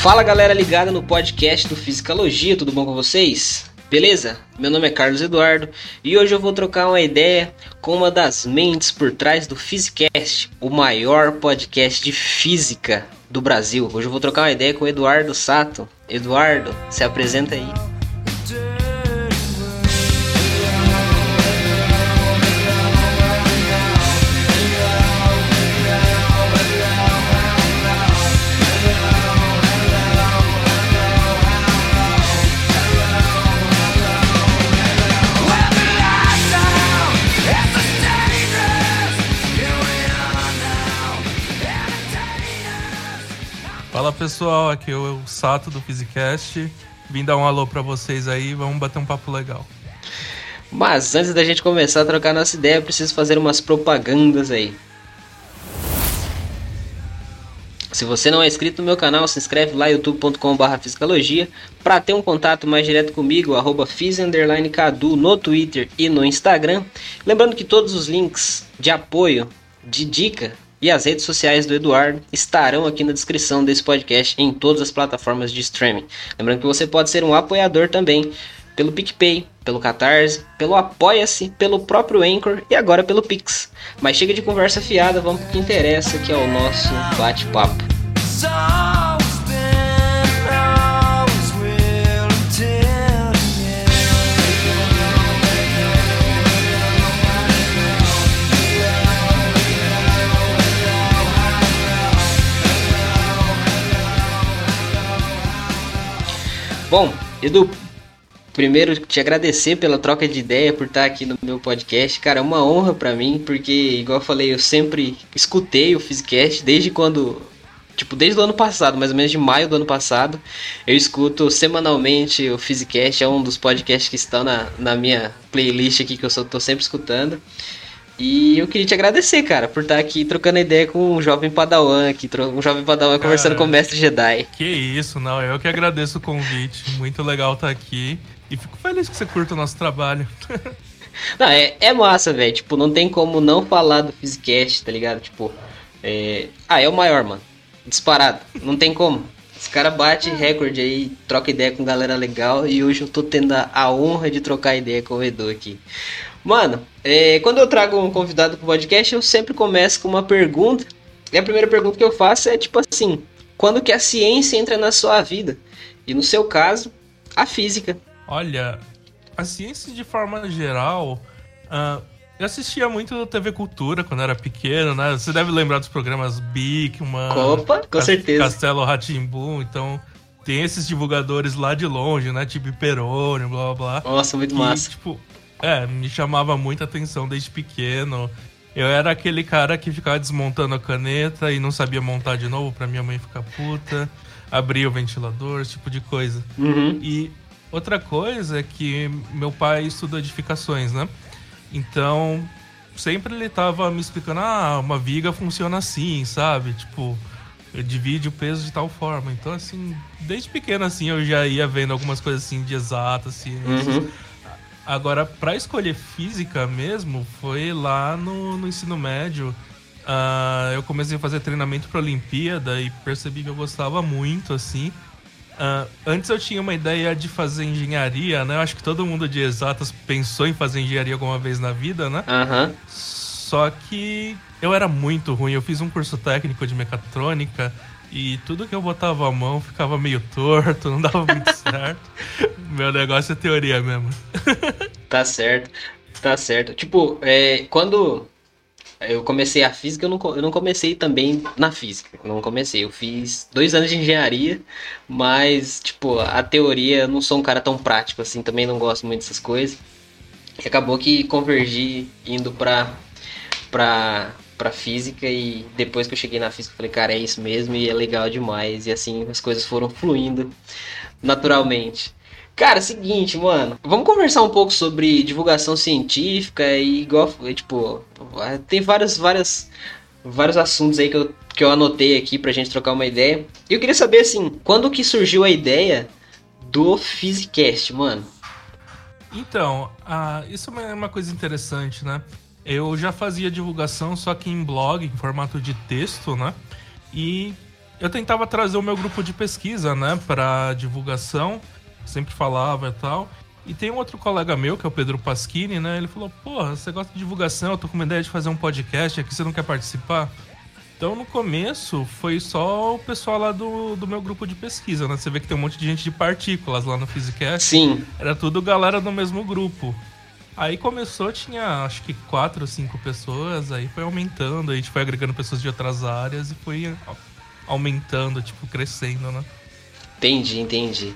Fala galera ligada no podcast do Fisicalogia, tudo bom com vocês? Beleza? Meu nome é Carlos Eduardo e hoje eu vou trocar uma ideia com uma das mentes por trás do Physicast, o maior podcast de física do Brasil. Hoje eu vou trocar uma ideia com o Eduardo Sato. Eduardo, se apresenta aí. Fala pessoal, aqui é o Sato do Physicast. Vim dar um alô pra vocês aí, vamos bater um papo legal. Mas antes da gente começar a trocar nossa ideia, eu preciso fazer umas propagandas aí. Se você não é inscrito no meu canal, se inscreve lá youtube.com.br fisicalogia para ter um contato mais direto comigo, arroba Cadu no Twitter e no Instagram. Lembrando que todos os links de apoio, de dica e as redes sociais do Eduardo estarão aqui na descrição desse podcast em todas as plataformas de streaming. Lembrando que você pode ser um apoiador também pelo PicPay, pelo Catarse, pelo Apoia-se, pelo próprio Anchor e agora pelo Pix. Mas chega de conversa fiada, vamos pro que interessa, que é o nosso bate-papo. Bom, Edu, primeiro te agradecer pela troca de ideia, por estar aqui no meu podcast. Cara, é uma honra para mim, porque, igual eu falei, eu sempre escutei o Physicast desde quando. Tipo, desde o ano passado, mais ou menos de maio do ano passado. Eu escuto semanalmente o Physicast, é um dos podcasts que estão na, na minha playlist aqui que eu só tô sempre escutando. E eu queria te agradecer, cara, por estar aqui trocando ideia com um jovem padawan aqui, um jovem padawan cara, conversando com o mestre Jedi. Que isso, não, eu que agradeço o convite, muito legal estar aqui e fico feliz que você curta o nosso trabalho. não, é, é massa, velho, tipo, não tem como não falar do Physicast, tá ligado? Tipo, é... ah, é o maior, mano, disparado, não tem como. Os caras batem recorde aí, troca ideia com galera legal e hoje eu tô tendo a honra de trocar ideia com o Edu aqui. Mano, é, quando eu trago um convidado pro podcast, eu sempre começo com uma pergunta. E a primeira pergunta que eu faço é tipo assim: quando que a ciência entra na sua vida? E no seu caso, a física. Olha, a ciência de forma geral. Uh, eu assistia muito TV Cultura quando era pequeno, né? Você deve lembrar dos programas Bigman. Opa, com certeza. Castelo Ratimbu, então tem esses divulgadores lá de longe, né? Tipo Peroni, blá blá blá. Nossa, muito que, massa. Tipo, é, me chamava muita atenção desde pequeno. Eu era aquele cara que ficava desmontando a caneta e não sabia montar de novo pra minha mãe ficar puta. Abria o ventilador, esse tipo de coisa. Uhum. E outra coisa é que meu pai estuda edificações, né? Então, sempre ele tava me explicando: ah, uma viga funciona assim, sabe? Tipo, divide o peso de tal forma. Então, assim, desde pequeno, assim, eu já ia vendo algumas coisas assim de exatas, ciências. Uhum. Agora, para escolher física mesmo, foi lá no, no ensino médio. Uh, eu comecei a fazer treinamento para Olimpíada e percebi que eu gostava muito, assim. Uh, antes eu tinha uma ideia de fazer engenharia, né? Eu acho que todo mundo de exatas pensou em fazer engenharia alguma vez na vida, né? Uhum. Só que eu era muito ruim. Eu fiz um curso técnico de mecatrônica e tudo que eu botava a mão ficava meio torto, não dava muito certo. Meu negócio é teoria mesmo. tá certo, tá certo. Tipo, é, quando eu comecei a física, eu não, eu não comecei também na física. Eu não comecei. Eu fiz dois anos de engenharia, mas, tipo, a teoria, eu não sou um cara tão prático assim, também não gosto muito dessas coisas. E acabou que convergi indo pra, pra para física e depois que eu cheguei na física, falei, cara, é isso mesmo e é legal demais. E assim as coisas foram fluindo naturalmente. Cara, seguinte, mano, vamos conversar um pouco sobre divulgação científica e igual, tipo, tem vários, várias, vários assuntos aí que eu, que eu anotei aqui pra gente trocar uma ideia. E eu queria saber, assim, quando que surgiu a ideia do Physicast, mano? Então, ah, isso é uma coisa interessante, né? Eu já fazia divulgação, só que em blog, em formato de texto, né? E eu tentava trazer o meu grupo de pesquisa, né, para divulgação, sempre falava e tal. E tem um outro colega meu, que é o Pedro Pasquini, né? Ele falou: Porra, você gosta de divulgação, eu tô com uma ideia de fazer um podcast aqui, você não quer participar? Então, no começo, foi só o pessoal lá do, do meu grupo de pesquisa, né? Você vê que tem um monte de gente de partículas lá no Physicast. Sim. Era tudo galera do mesmo grupo. Aí começou, tinha acho que quatro ou cinco pessoas, aí foi aumentando, aí a gente foi agregando pessoas de outras áreas e foi aumentando, tipo, crescendo, né? Entendi, entendi.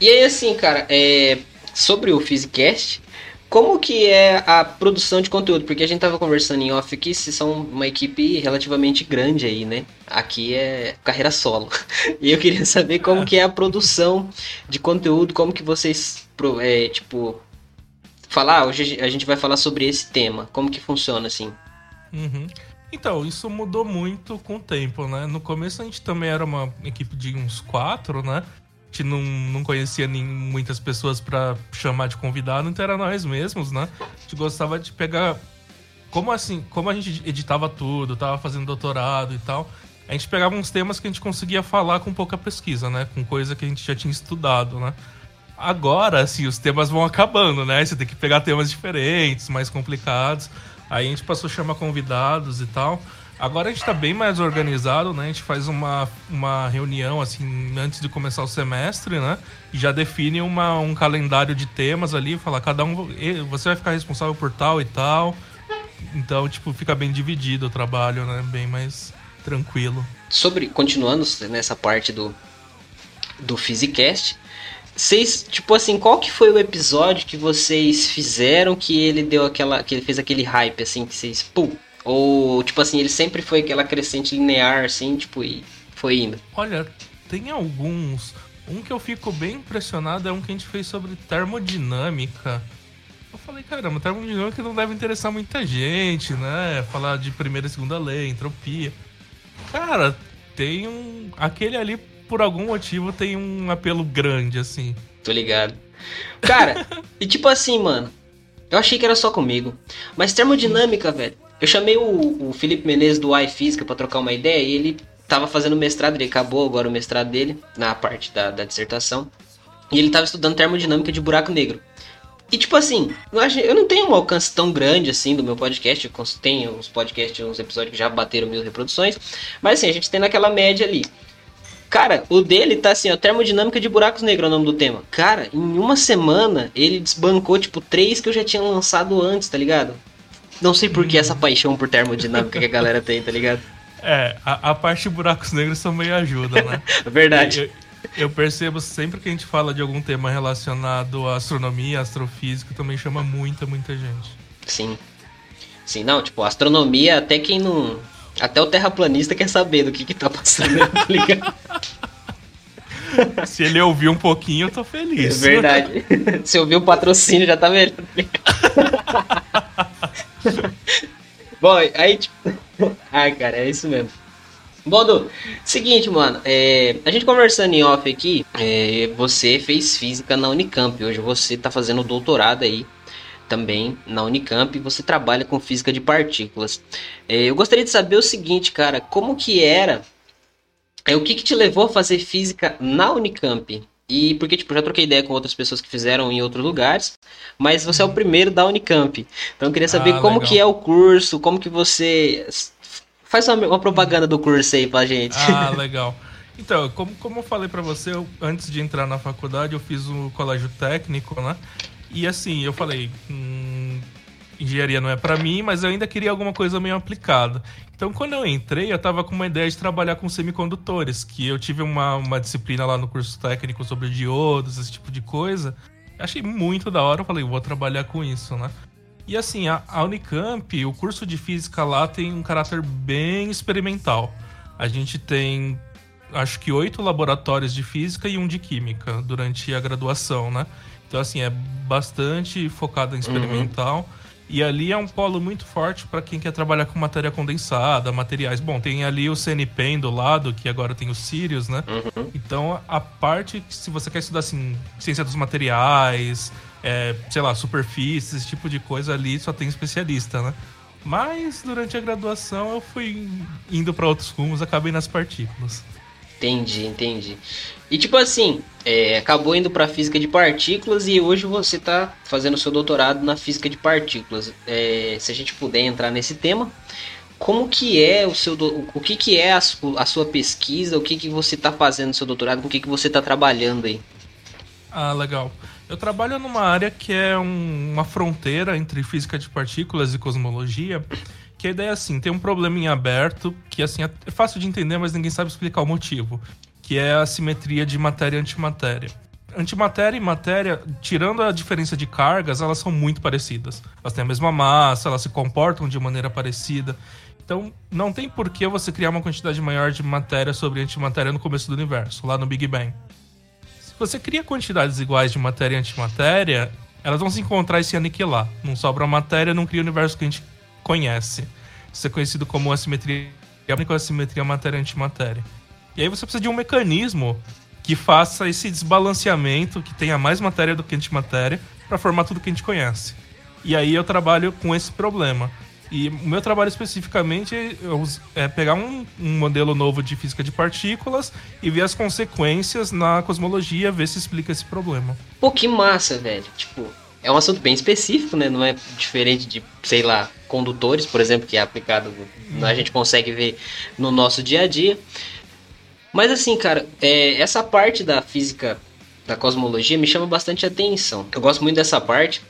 E aí, assim, cara, é, sobre o Physicast, como que é a produção de conteúdo? Porque a gente tava conversando em off aqui, vocês são uma equipe relativamente grande aí, né? Aqui é carreira solo. E eu queria saber como que é a produção de conteúdo, como que vocês, é, tipo, falar, hoje a gente vai falar sobre esse tema, como que funciona assim? Uhum. Então, isso mudou muito com o tempo, né? No começo a gente também era uma equipe de uns quatro, né? A gente não, não conhecia nem muitas pessoas para chamar de convidado, então era nós mesmos, né? A gente gostava de pegar. Como assim, como a gente editava tudo, tava fazendo doutorado e tal, a gente pegava uns temas que a gente conseguia falar com pouca pesquisa, né? Com coisa que a gente já tinha estudado, né? Agora, assim, os temas vão acabando, né? Você tem que pegar temas diferentes, mais complicados. Aí a gente passou a chamar convidados e tal. Agora a gente está bem mais organizado, né? A gente faz uma, uma reunião, assim, antes de começar o semestre, né? E já define uma, um calendário de temas ali, fala, cada um, você vai ficar responsável por tal e tal. Então, tipo, fica bem dividido o trabalho, né? Bem mais tranquilo. Sobre, continuando nessa parte do, do Physicast, vocês, tipo assim, qual que foi o episódio que vocês fizeram que ele deu aquela. que ele fez aquele hype, assim, que vocês. Pum! Ou, tipo assim, ele sempre foi aquela crescente linear, assim, tipo, e foi indo? Olha, tem alguns. Um que eu fico bem impressionado é um que a gente fez sobre termodinâmica. Eu falei, caramba, termodinâmica não deve interessar muita gente, né? Falar de primeira e segunda lei, entropia. Cara, tem um. Aquele ali por algum motivo, tem um apelo grande, assim. Tô ligado. Cara, e tipo assim, mano. Eu achei que era só comigo. Mas termodinâmica, velho. Eu chamei o, o Felipe Menezes do iFísica para trocar uma ideia e ele tava fazendo mestrado, ele acabou agora o mestrado dele, na parte da, da dissertação. E ele tava estudando termodinâmica de buraco negro. E tipo assim, eu não tenho um alcance tão grande assim do meu podcast. Eu tenho uns podcasts, uns episódios que já bateram mil reproduções. Mas assim, a gente tem naquela média ali. Cara, o dele tá assim, ó, termodinâmica de buracos negros é o nome do tema. Cara, em uma semana ele desbancou, tipo, três que eu já tinha lançado antes, tá ligado? Não sei por que essa paixão por termodinâmica que a galera tem, tá ligado? É, a, a parte de buracos negros também ajuda, né? Verdade. Eu, eu, percebo sempre que a gente fala de algum tema relacionado à astronomia, astrofísica, também chama muita, muita gente. Sim. Sim, não, tipo, astronomia, até quem não, até o terraplanista quer saber do que que tá passando, tá ligado? Se ele ouvir um pouquinho, eu tô feliz. É verdade. Se ouvir o patrocínio, já tá melhor. Bom, aí, tipo... Ai, cara, é isso mesmo. Bom, Du, seguinte, mano, é, a gente conversando em off aqui, é, você fez física na Unicamp, hoje você tá fazendo doutorado aí também na Unicamp e você trabalha com física de partículas. É, eu gostaria de saber o seguinte, cara, como que era, é, o que, que te levou a fazer física na Unicamp? E porque, tipo, já troquei ideia com outras pessoas que fizeram em outros lugares, mas você é o primeiro da Unicamp. Então eu queria saber ah, como legal. que é o curso, como que você... Faz uma, uma, propaganda do curso aí pra gente. Ah, legal. Então, como, como eu falei para você, eu, antes de entrar na faculdade, eu fiz o colégio técnico, né? E assim, eu falei, hum, engenharia não é para mim, mas eu ainda queria alguma coisa meio aplicada. Então, quando eu entrei, eu tava com uma ideia de trabalhar com semicondutores, que eu tive uma, uma disciplina lá no curso técnico sobre diodos, esse tipo de coisa. Achei muito da hora, eu falei, vou trabalhar com isso, né? E assim, a, a Unicamp, o curso de física lá tem um caráter bem experimental. A gente tem acho que oito laboratórios de física e um de química durante a graduação, né? Então, assim, é bastante focado em experimental. Uhum. E ali é um polo muito forte para quem quer trabalhar com matéria condensada, materiais. Bom, tem ali o CNPEM do lado, que agora tem o Sirius, né? Uhum. Então, a parte que se você quer estudar, assim, ciência dos materiais, é, sei lá, superfícies, esse tipo de coisa ali, só tem especialista, né? Mas durante a graduação eu fui indo para outros rumos, acabei nas partículas. Entendi, entendi. E tipo assim, é, acabou indo para física de partículas e hoje você está fazendo seu doutorado na física de partículas. É, se a gente puder entrar nesse tema, como que é o seu o que que é a, a sua pesquisa, o que que você está fazendo no seu doutorado, com o que que você está trabalhando aí? Ah, legal. Eu trabalho numa área que é um, uma fronteira entre física de partículas e cosmologia. Que a ideia é assim, tem um problema em aberto que assim é fácil de entender, mas ninguém sabe explicar o motivo, que é a simetria de matéria e antimatéria. Antimatéria e matéria, tirando a diferença de cargas, elas são muito parecidas. Elas têm a mesma massa, elas se comportam de maneira parecida. Então, não tem por que você criar uma quantidade maior de matéria sobre antimatéria no começo do universo, lá no Big Bang. Se você cria quantidades iguais de matéria e antimatéria, elas vão se encontrar e se aniquilar. Não sobra matéria, não cria o universo que a gente conhece. Isso é conhecido como assimetria única assimetria matéria-antimatéria. E aí você precisa de um mecanismo que faça esse desbalanceamento, que tenha mais matéria do que antimatéria, para formar tudo que a gente conhece. E aí eu trabalho com esse problema. E o meu trabalho especificamente é pegar um, um, modelo novo de física de partículas e ver as consequências na cosmologia, ver se explica esse problema. Pô, que massa, velho. Tipo, é um assunto bem específico, né? Não é diferente de, sei lá, condutores, por exemplo, que é aplicado, hum. a gente consegue ver no nosso dia a dia. Mas assim, cara, é, essa parte da física da cosmologia me chama bastante atenção. Eu gosto muito dessa parte.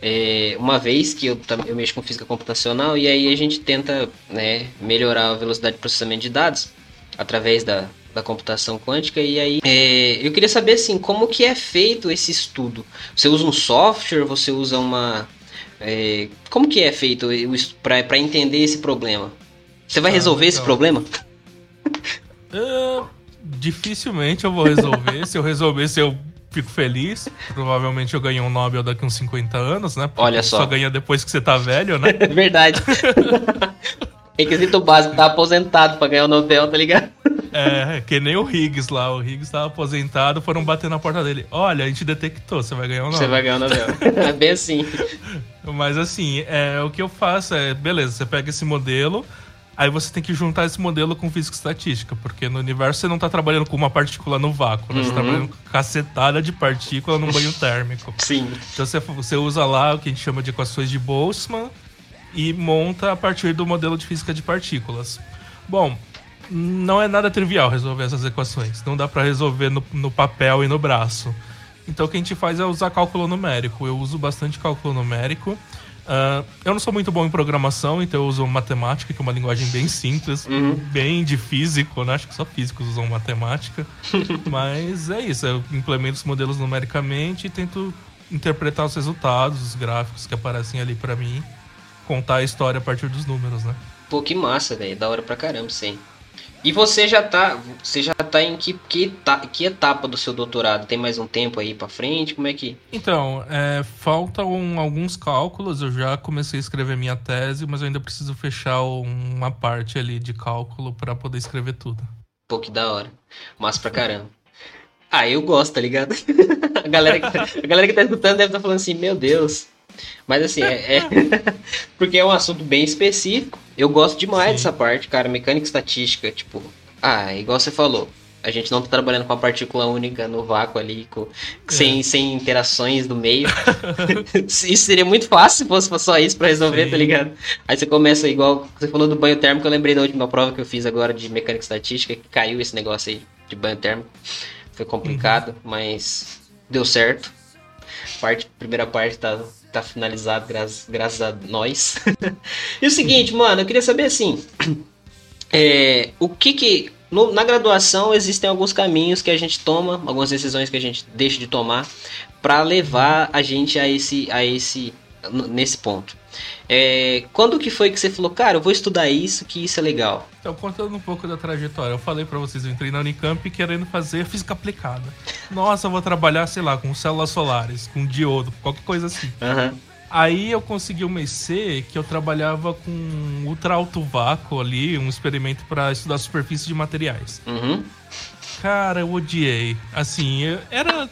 É, uma vez que eu, eu mexo com física computacional e aí a gente tenta né, melhorar a velocidade de processamento de dados através da, da computação quântica e aí é, eu queria saber assim como que é feito esse estudo? Você usa um software você usa uma é, como que é feito para entender esse problema? Você vai ah, resolver esse problema? Uh, dificilmente eu vou resolver. Se eu resolver se eu fico feliz. Provavelmente eu ganho um Nobel daqui uns 50 anos né? Porque olha só só. ganha depois que você tá velho né? Verdade. Requisito básico tá aposentado para ganhar o Nobel tá ligado é, que nem o Higgs lá. O Higgs estava aposentado, foram bater na porta dele. Olha, a gente detectou, você vai ganhar o Nobel. Você vai ganhar o Nobel. é bem assim. Mas assim, é, o que eu faço é, beleza, você pega esse modelo, aí você tem que juntar esse modelo com física estatística, porque no universo você não está trabalhando com uma partícula no vácuo, né? Uhum. Você está trabalhando com cacetada de partícula num banho térmico. Sim. Então você, você usa lá o que a gente chama de equações de Boltzmann e monta a partir do modelo de física de partículas. Bom, não é nada trivial resolver essas equações. Não dá para resolver no, no, papel e no braço. Então o que a gente faz é usar cálculo numérico. Eu uso bastante cálculo numérico. Uh, eu não sou muito bom em programação, então eu uso matemática, que é uma linguagem bem simples, uhum. bem de físico, né? Acho que só físicos usam matemática. Mas é isso, eu implemento os modelos numericamente e tento interpretar os resultados, os gráficos que aparecem ali para mim, contar a história a partir dos números, né? Pô, que massa, velho. Da hora pra caramba, sim. E você já tá, você já tá em que, que, etapa, que etapa do seu doutorado? Tem mais um tempo aí para frente? Como é que? Então, é, faltam alguns cálculos. Eu já comecei a escrever minha tese, mas eu ainda preciso fechar uma parte ali de cálculo para poder escrever tudo. Pô, que da hora. Massa pra caramba. Ah, eu gosto, tá ligado? a, galera que tá, a galera que tá escutando deve estar tá falando assim, meu Deus, mas assim, é, é porque é um assunto bem específico. Eu gosto demais Sim. dessa parte, cara. Mecânica estatística, tipo, ah, igual você falou. A gente não tá trabalhando com a partícula única no vácuo ali, com, é. sem, sem interações do meio. isso seria muito fácil se fosse só isso para resolver, tá Sim. tá ligado? Aí você começa igual. Você falou do banho térmico, eu lembrei da última prova que eu fiz agora de mecânica estatística, que caiu esse negócio aí de banho térmico. Foi complicado, uhum. mas deu certo. Parte, primeira parte tá tá finalizado, graças, graças a nós. e o seguinte, mano, eu queria saber assim. É, o que que. No, na graduação existem alguns caminhos que a gente toma, algumas decisões que a gente deixa de tomar para levar a gente a esse, a esse nesse ponto. É, quando que foi que você falou, cara, eu vou estudar isso, que isso é legal? Então, contando um pouco da trajetória, eu falei para vocês, eu entrei na Unicamp querendo fazer física aplicada. Nossa, eu vou trabalhar, sei lá, com células solares, com diodo, qualquer coisa assim. Uhum. Aí eu consegui uma EC que eu trabalhava com ultra alto vácuo ali, um experimento para estudar superfície de materiais. Uhum. Cara, eu odiei. Assim, eu, era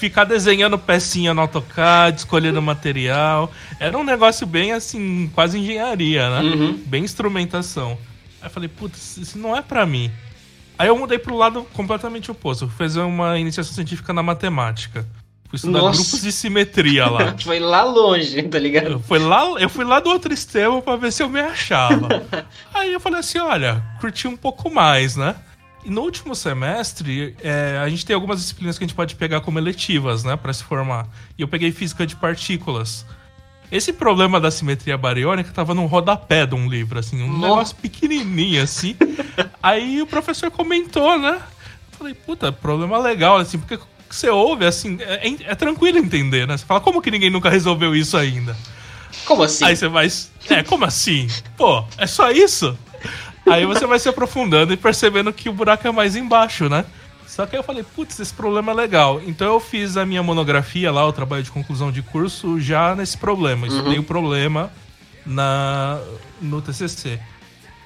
ficar desenhando pecinha no AutoCAD, escolhendo material. Era um negócio bem assim, quase engenharia, né? Uhum. Bem instrumentação. Aí eu falei, putz, isso não é para mim. Aí eu mudei pro lado completamente oposto. Fui fazer uma iniciação científica na matemática. Fui estudar Nossa. grupos de simetria lá. Foi lá longe, tá ligado? Eu fui lá, eu fui lá do outro extremo pra ver se eu me achava. Aí eu falei assim, olha, curti um pouco mais, né? E no último semestre, é, a gente tem algumas disciplinas que a gente pode pegar como eletivas, né, Pra se formar. E eu peguei física de partículas. Esse problema da simetria bariônica tava num rodapé de um livro, assim, um Nossa. negócio pequenininho, assim. Aí o professor comentou, né? Eu Falei, puta, problema legal, assim, porque você ouve, assim, é, é- é tranquilo entender, né? Você fala, como que ninguém nunca resolveu isso ainda? Como assim? Aí você vai. É, como assim? Pô, é só isso? Aí você vai se aprofundando e percebendo que o buraco é mais embaixo, né? Só que aí eu falei, putz, esse problema é legal. Então eu fiz a minha monografia lá, o trabalho de conclusão de curso, já nesse problema. Estudei o problema na, no TCC.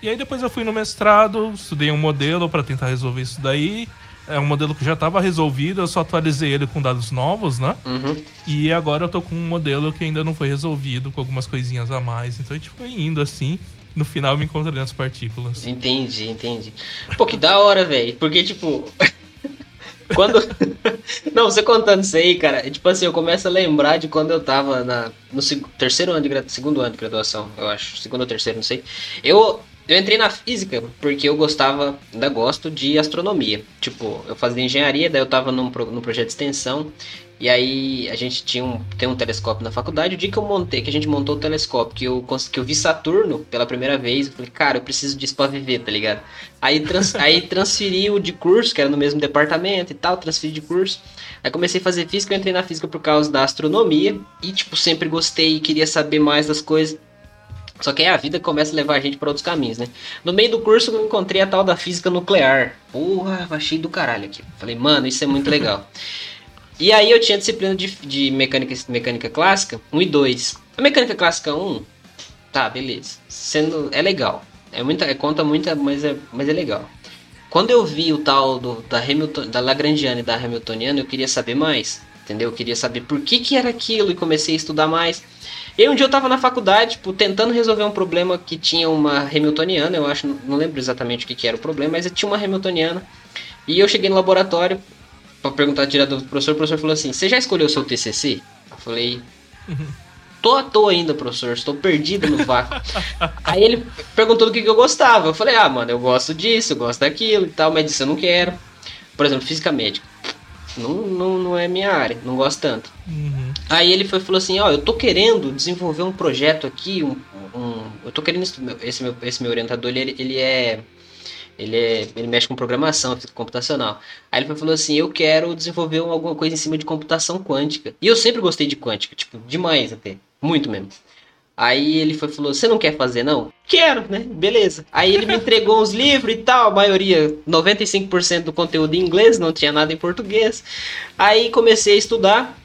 E aí depois eu fui no mestrado, estudei um modelo para tentar resolver isso daí. É um modelo que já estava resolvido, eu só atualizei ele com dados novos, né? Uhum. E agora eu tô com um modelo que ainda não foi resolvido, com algumas coisinhas a mais. Então a gente foi indo assim. No final me encontrei nas partículas. Entendi, entendi. Pô, que da hora, velho. Porque, tipo. quando. Não, você contando isso aí, cara, é tipo assim, eu começo a lembrar de quando eu tava na, no terceiro ano de gra- segundo ano de graduação, eu acho. Segundo ou terceiro, não sei. Eu. Eu entrei na física porque eu gostava, ainda gosto de astronomia. Tipo, eu fazia engenharia, daí eu tava num, pro- num projeto de extensão. E aí a gente tinha um, tem um telescópio na faculdade. O dia que eu montei, que a gente montou o telescópio, que eu, que eu vi Saturno pela primeira vez, eu falei, cara, eu preciso disso pra viver, tá ligado? Aí, trans, aí transferi o de curso, que era no mesmo departamento e tal, transferi de curso. Aí comecei a fazer física, eu entrei na física por causa da astronomia. E, tipo, sempre gostei e queria saber mais das coisas. Só que aí a vida começa a levar a gente para outros caminhos, né? No meio do curso eu encontrei a tal da física nuclear. Porra, achei do caralho aqui. Falei, mano, isso é muito legal. e aí eu tinha disciplina de, de mecânica, mecânica clássica 1 e 2. A mecânica clássica 1, tá, beleza. Sendo, é legal. É muita, é, conta muita, mas é, mas é legal. Quando eu vi o tal do, da, Hamilton, da Lagrangiana e da Hamiltoniana, eu queria saber mais. Entendeu? Eu queria saber por que, que era aquilo e comecei a estudar mais. E um dia eu tava na faculdade, tipo, tentando resolver um problema que tinha uma Hamiltoniana, eu acho, não lembro exatamente o que, que era o problema, mas tinha uma Hamiltoniana. E eu cheguei no laboratório pra perguntar direto do professor, o professor falou assim: Você já escolheu o seu TCC? Eu falei: Tô à toa ainda, professor, estou perdido no vácuo. Aí ele perguntou do que, que eu gostava. Eu falei: Ah, mano, eu gosto disso, eu gosto daquilo e tal, mas disso eu não quero. Por exemplo, física médica. Não, não, não é minha área, não gosto tanto. Uhum. Aí ele foi, falou assim, ó, eu tô querendo desenvolver um projeto aqui, um, um- eu tô querendo esse meu, esse meu orientador, ele, ele é ele é, ele mexe com programação, computacional. Aí ele falou assim, eu quero desenvolver um- alguma coisa em cima de computação quântica. E eu sempre gostei de quântica, tipo, demais até, muito mesmo. Aí ele foi, falou, você não quer fazer não? Quero, né? Beleza. Aí ele me entregou uns livros e tal, a maioria, 95% do conteúdo em inglês, não tinha nada em português. Aí comecei a estudar.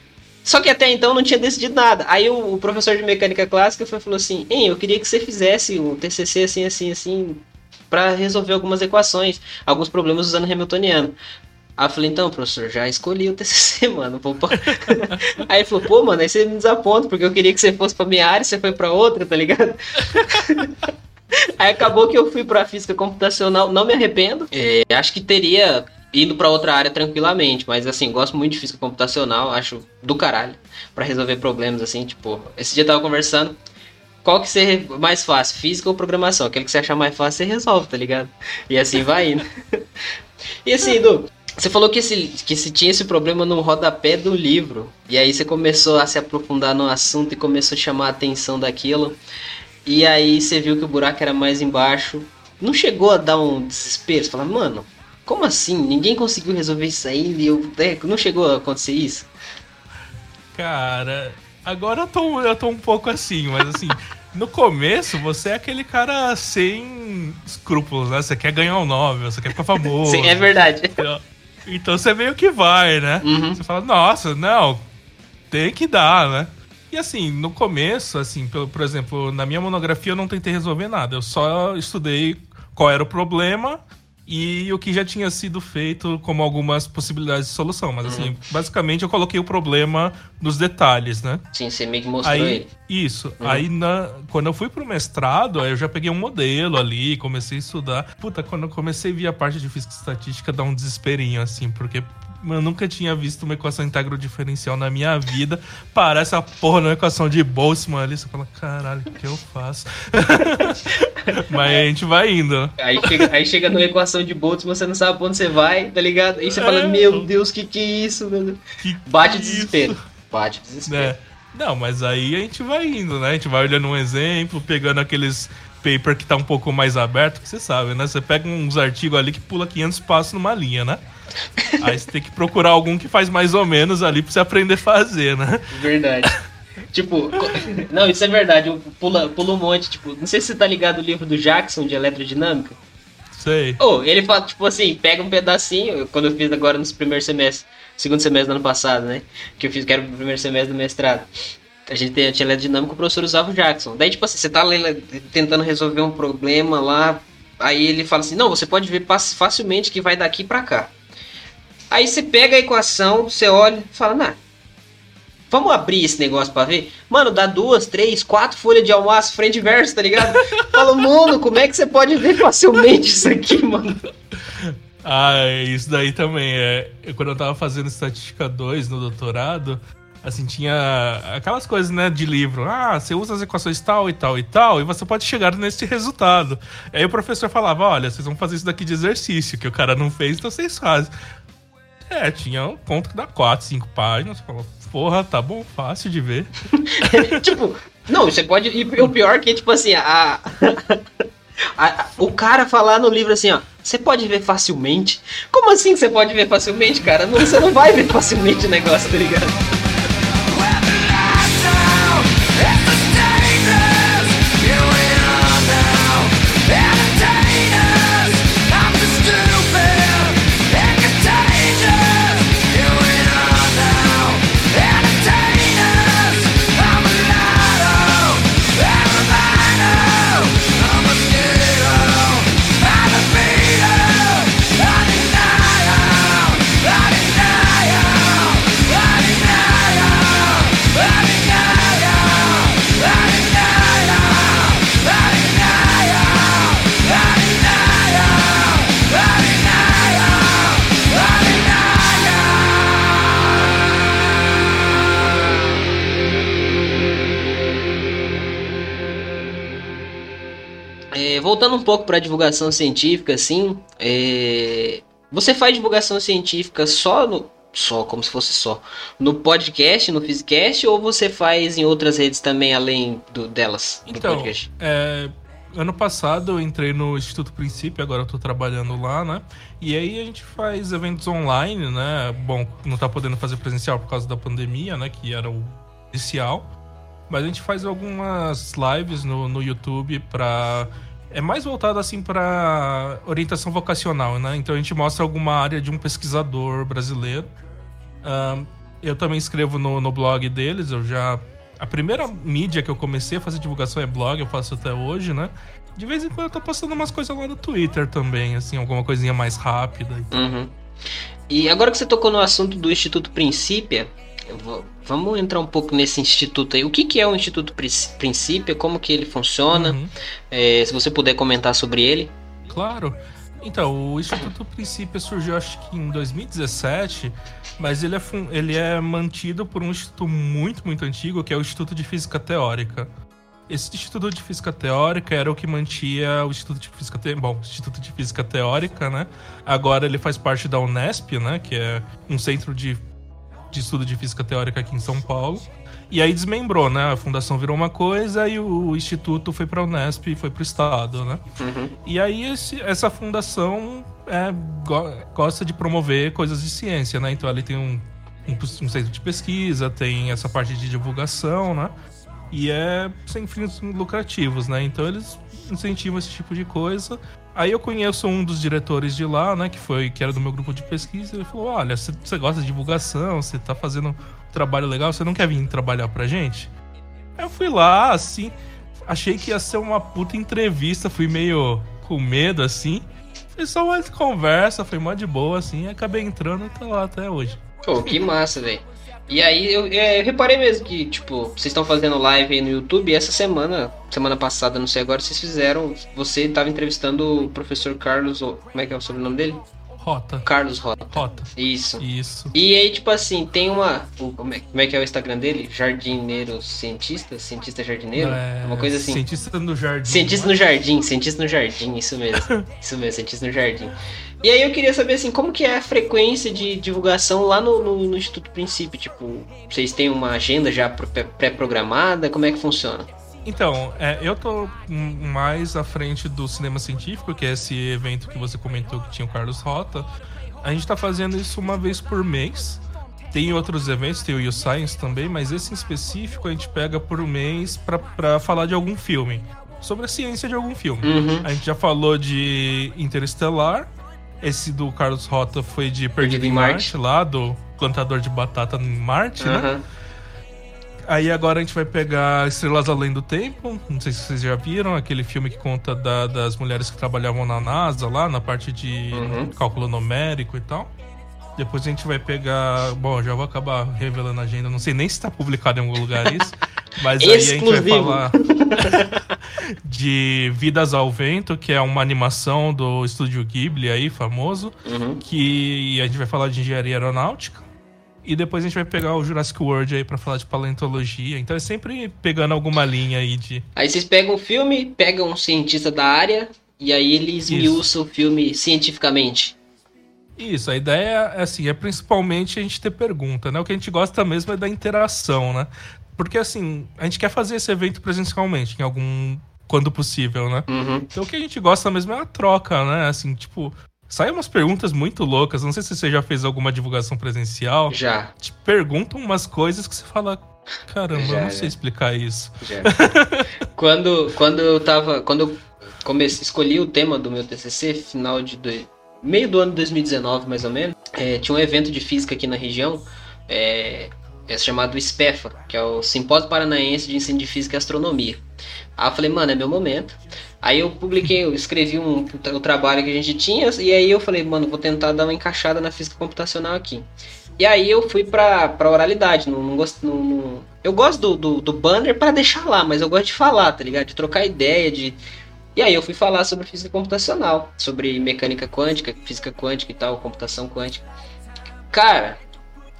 Só que até então não tinha decidido nada. Aí o, o professor de mecânica clássica foi, falou assim: Hein, eu queria que você fizesse o TCC assim, assim, assim, para resolver algumas equações, alguns problemas usando Hamiltoniano. Aí eu falei: Então, professor, já escolhi o TCC, mano. vou pra-" aí ele falou: Pô, mano, aí você me desaponta, porque eu queria que você fosse pra minha área, você foi pra outra, tá ligado? Aí acabou que eu fui pra física computacional, não me arrependo. É, acho que teria ido pra outra área tranquilamente, mas assim, gosto muito de física computacional, acho do caralho pra resolver problemas assim, tipo, esse dia eu tava conversando, qual que ser mais fácil, física ou programação? Aquele que você achar mais fácil, você resolve, tá ligado? E assim vai indo. e assim, Edu, você falou que esse, que se tinha esse problema no rodapé do livro, e aí você começou a se aprofundar no assunto e começou a chamar a atenção daquilo. E aí você viu que o buraco era mais embaixo. Não chegou a dar um desespero? Você fala, mano, como assim? Ninguém conseguiu resolver isso ainda e eu. é, não chegou a acontecer isso? Cara, agora eu tô, eu tô um pouco assim, mas assim, no começo você é aquele cara sem escrúpulos, né? Você quer ganhar o Nobel, você quer ficar famoso. Sim, é verdade. Então, então você meio que vai, né? Uhum. Você fala, nossa, não, tem que dar, né? E assim, no começo, assim, por, por exemplo, na minha monografia eu não tentei resolver nada. Eu só estudei qual era o problema e o que já tinha sido feito como algumas possibilidades de solução. Mas assim, uhum. basicamente eu coloquei o problema nos detalhes, né? Sim, você meio que mostrou aí, ele. Isso. Uhum. Aí na, quando eu fui pro mestrado, aí eu já peguei um modelo ali, comecei a estudar. Puta, quando eu comecei a ver a parte de física e estatística, dá um desesperinho, assim, porque eu nunca tinha visto uma equação integral diferencial na minha vida. Parece a porra uma equação de Boltzmann ali. Você fala, caralho, o que eu faço? Mas a gente vai indo. Aí chega, aí chega numa equação de Boltzmann, você não sabe pra onde você vai, tá ligado? Aí você é, fala, meu Deus, que que é isso? Que Bate que desespero. Isso? Bate desespero. É. Não, mas aí a gente vai indo, né? A gente vai olhando um exemplo, pegando aqueles paper que tá um pouco mais aberto, que você sabe, né? Você pega uns artigos ali que pula 500 passos numa linha, né? Aí você tem que procurar algum que faz mais ou menos ali pra você aprender a fazer, né? Verdade. tipo, não, isso é verdade. Pula, pula um monte. Tipo, não sei se você tá ligado o livro do Jackson de eletrodinâmica. Sei. Oh, ele fala, tipo assim, pega um pedacinho, quando eu fiz agora nos primeiros semestres, segundo semestre do ano passado, né? Que eu fiz, que era o primeiro semestre do mestrado. A gente tinha, tinha eletrodinâmica, o professor usava o Jackson. Daí, tipo assim, você tá tentando resolver um problema lá, aí ele fala assim, não, você pode ver facilmente que vai daqui para cá. Aí você pega a equação, você olha e fala, nah, vamos abrir esse negócio pra ver? Mano, dá duas, três, quatro folhas de almoço frente e verso, tá ligado? Fala, mano, como é que você pode ver facilmente isso aqui, mano? Ah, isso daí também. É, quando eu tava fazendo estatística 2 no doutorado, assim, tinha aquelas coisas, né, de livro. Ah, você usa as equações tal e tal e tal, e você pode chegar nesse resultado. Aí o professor falava, olha, vocês vão fazer isso daqui de exercício, que o cara não fez, então vocês fazem. É, tinha um conto que dá 4, 5 páginas. Falou, porra, tá bom, fácil de ver. tipo, não, você pode. E o pior é que, tipo assim, a, a, a, o cara falar no livro assim, ó. Você pode ver facilmente? Como assim você pode ver facilmente, cara? Você não vai ver facilmente o negócio, tá ligado? Pouco para divulgação científica, assim, é... você faz divulgação científica só no só como se fosse só no podcast, no Physicast, ou você faz em outras redes também além do delas do então, podcast? É, ano passado eu entrei no Instituto Princípio, agora eu tô trabalhando lá, né? E aí a gente faz eventos online, né? Bom, não tá podendo fazer presencial por causa da pandemia, né? Que era o inicial. Mas a gente faz algumas lives no, no YouTube para é mais voltado assim para orientação vocacional, né? Então a gente mostra alguma área de um pesquisador brasileiro. Um, eu também escrevo no, no blog deles, eu já a primeira mídia que eu comecei a fazer divulgação é blog, eu faço até hoje, né? De vez em quando eu tô postando umas coisas lá no Twitter também, assim, alguma coisinha mais rápida. Uhum. E agora que você tocou no assunto do Instituto Princípia, vou, vamos entrar um pouco nesse instituto aí. O que, que é o Instituto Princípio? Como que ele funciona? Uhum. É, se você puder comentar sobre ele. Claro. Então, o Instituto Princípio surgiu acho que em 2017, mas ele é, ele é mantido por um instituto muito, muito antigo, que é o Instituto de Física Teórica. Esse Instituto de Física Teórica era o que mantia o Instituto de Física Te... Bom, Instituto de Física Teórica, né? Agora ele faz parte da Unesp, né? Que é um centro de de estudo de física teórica aqui em São Paulo. E aí desmembrou, né? A fundação virou uma coisa e o instituto foi para a Unesp e foi para o Estado, né? Uhum. E aí esse, essa fundação é, go, gosta de promover coisas de ciência, né? Então ali tem um, um, um, centro de pesquisa, tem essa parte de divulgação, né? E é sem fins lucrativos, né? Então eles incentivam esse tipo de coisa Aí eu conheço um dos diretores de lá, né, que foi que era do meu grupo de pesquisa, ele falou: "Olha, você gosta de divulgação, você tá fazendo um trabalho legal, você não quer vir trabalhar pra gente?" Aí eu fui lá, assim, achei que ia ser uma puta entrevista, fui meio com medo assim. Foi só uma conversa, foi mó de boa, assim, acabei entrando e tô lá até hoje. Pô, que massa, velho. E aí eu, é, eu, reparei mesmo que, tipo, vocês estão fazendo live aí no YouTube e essa semana, semana passada, não sei agora, vocês fizeram. Você estava entrevistando o professor Carlos. Como é que é o sobrenome dele? Rota. Carlos Rota. Rota. Isso. Isso. E aí, tipo assim, tem uma. Como é, como é que é o Instagram dele? Jardineiro cientista? Cientista jardineiro? É, uma coisa assim. Cientista no jardim. Cientista no é? jardim, cientista no jardim, isso mesmo. isso mesmo, cientista no jardim. E aí eu queria saber assim, como que é a frequência de divulgação lá no, no, no Instituto Princípio? Tipo, vocês têm uma agenda já pré-programada? Como é que funciona? Então, é, eu tô mais à frente do cinema científico, que é esse evento que você comentou que tinha o Carlos Rota. A gente tá fazendo isso uma vez por mês. Tem outros eventos, tem o You Science também, mas esse em específico a gente pega por mês para falar de algum filme. Sobre a ciência de algum filme. Uhum. A gente já falou de Interestelar, esse do Carlos Rota foi de Perdido em Marte, lá, do plantador de batata em Marte, uhum. né? Aí agora a gente vai pegar Estrelas Além do Tempo. Não sei se vocês já viram, aquele filme que conta da, das mulheres que trabalhavam na NASA lá, na parte de uhum. cálculo numérico e tal. Depois a gente vai pegar. Bom, já vou acabar revelando a agenda. Não sei nem se está publicado em algum lugar isso. Mas aí a gente vai falar de Vidas ao Vento, que é uma animação do estúdio Ghibli aí, famoso. Uhum. Que a gente vai falar de engenharia aeronáutica. E depois a gente vai pegar o Jurassic World aí pra falar de paleontologia. Então é sempre pegando alguma linha aí de. Aí vocês pegam o filme, pegam um cientista da área, e aí eles esmiuçam o filme cientificamente. Isso, a ideia é assim, é principalmente a gente ter pergunta, né? O que a gente gosta mesmo é da interação, né? Porque assim, a gente quer fazer esse evento presencialmente, em algum. quando possível, né? Uhum. Então o que a gente gosta mesmo é a troca, né? Assim, tipo, saem umas perguntas muito loucas. Não sei se você já fez alguma divulgação presencial. Já. Te perguntam umas coisas que você fala. Caramba, já, eu não sei explicar isso. Já. quando, quando eu tava. Quando eu comecei, escolhi o tema do meu TCC, final de. Meio do ano de 2019, mais ou menos, é, tinha um evento de física aqui na região, é, é chamado SPEFA, que é o Simpósio Paranaense de Ensino de Física e Astronomia. Aí eu falei, mano, é meu momento. Aí eu publiquei, eu escrevi um, o trabalho que a gente tinha, e aí eu falei, mano, vou tentar dar uma encaixada na física computacional aqui. E aí eu fui pra, pra oralidade, não, não gosto. Não, não... Eu gosto do, do, do banner para deixar lá, mas eu gosto de falar, tá ligado? De trocar ideia, de e aí eu fui falar sobre física computacional, sobre mecânica quântica, física quântica e tal, computação quântica. Cara,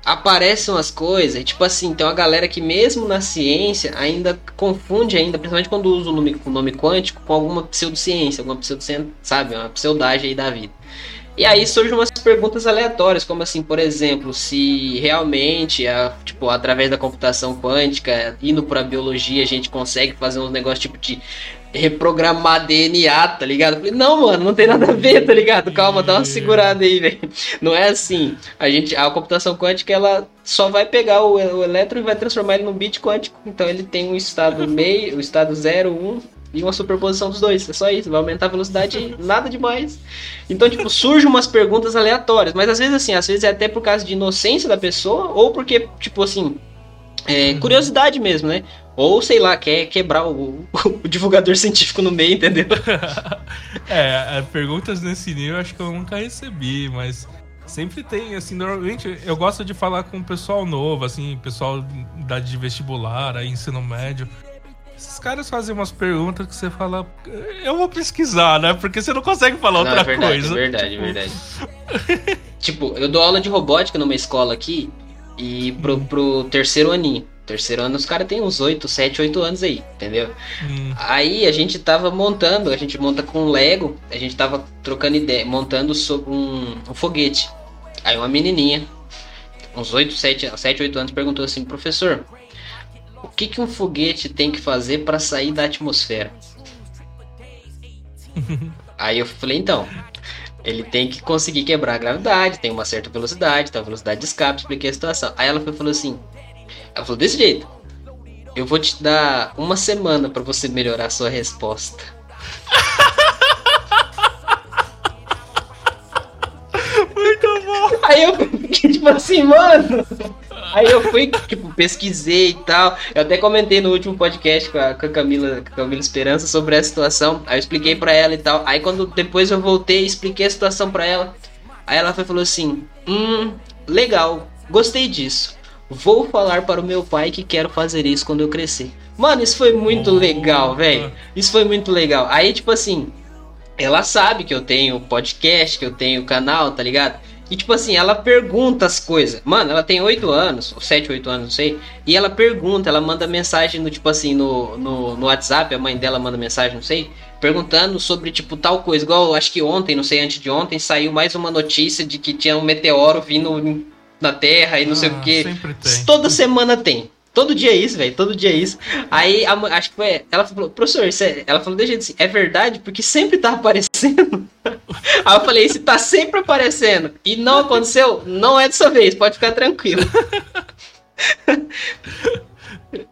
aparecem umas coisas, tipo assim, tem uma galera que mesmo na ciência ainda confunde ainda, principalmente quando usa o nome, o nome quântico com alguma pseudociência, alguma pseudociência, sabe, uma pseudagem aí da vida. E aí surgem umas perguntas aleatórias, como assim, por exemplo, se realmente, a, tipo, através da computação quântica, indo para biologia, a gente consegue fazer uns negócios tipo de reprogramar DNA, tá ligado? falei, não, mano, não tem nada a ver, tá ligado? Calma, dá uma segurada aí, velho. Não é assim. A gente, a computação quântica, ela só vai pegar o, o elétron e vai transformar ele num bit quântico. Então ele tem um estado meio, o estado 0, 1 e uma superposição dos dois. É só isso, vai aumentar a velocidade, nada demais. Então, tipo, surgem umas perguntas aleatórias, mas às vezes assim, às vezes é até por causa de inocência da pessoa ou porque, tipo assim, é, curiosidade mesmo, né? Ou, sei lá, quer quebrar o, o divulgador científico no meio, entendeu? é, é, perguntas nesse nível eu acho que eu nunca recebi, mas sempre tem, assim, normalmente eu gosto de falar com o pessoal novo, assim, pessoal da de vestibular, aí, ensino médio. Esses caras fazem umas perguntas que você fala, eu vou pesquisar, né? Porque você não consegue falar não, outra é verdade, coisa. É verdade, tipo... é verdade. tipo, eu dou aula de robótica numa escola aqui e pro, pro terceiro aninho. Terceiro ano, os caras têm uns 8, 7, 8 anos aí, entendeu? Hum. Aí a gente tava montando, a gente monta com Lego, a gente tava trocando ideia, montando sobre um, um foguete. Aí uma menininha, uns 8, 7, 7, 8 anos, perguntou assim, professor, o que, que um foguete tem que fazer para sair da atmosfera? Aí eu falei, então, ele tem que conseguir quebrar a gravidade, tem uma certa velocidade, tem uma velocidade de escape, expliquei a situação. Aí ela falou assim, ela falou desse jeito. Eu vou te dar uma semana para você melhorar a sua resposta. Muito bom. Aí eu fiquei tipo assim, mano. Aí eu fui, tipo, pesquisei e tal. Eu até comentei no último podcast com a, com a Camila, com a Camila Esperança sobre essa situação. Aí eu expliquei pra ela e tal. Aí quando depois eu voltei, expliquei a situação pra ela. Aí ela foi, falou assim: Hum, legal, gostei disso. Vou falar para o meu pai que quero fazer isso quando eu crescer. Mano, isso foi muito legal, velho. Isso foi muito legal. Aí, tipo assim, ela sabe que eu tenho podcast, que eu tenho canal, tá ligado? E tipo assim, ela pergunta as coisas. Mano, ela tem 8 anos, ou 7, 8 anos, não sei. E ela pergunta, ela manda mensagem no tipo assim, no, no, no WhatsApp, a mãe dela manda mensagem, não sei, perguntando sobre tipo tal coisa. Igual acho que ontem, não sei, antes de ontem, saiu mais uma notícia de que tinha um meteoro vindo na Terra e não ah, sei o ah, que. Toda semana tem. Todo dia é isso, velho. Todo dia é isso. Aí, a, acho que foi. Ela falou, professor, é, ela falou de jeito assim: é verdade? Porque sempre tá aparecendo. Aí eu falei: se tá sempre aparecendo e não aconteceu, não é dessa vez, pode ficar tranquilo.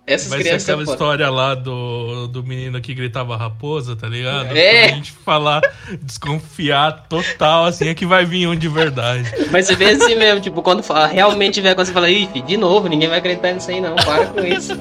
Essas Vai crianças ser aquela história lá do, do menino que gritava raposa, tá ligado? É. Pra gente falar, desconfiar total, assim, é que vai vir um de verdade. Mas você vê assim mesmo, tipo, quando fala, realmente vier quando você fala, ih, de novo, ninguém vai acreditar nisso aí não, para com isso.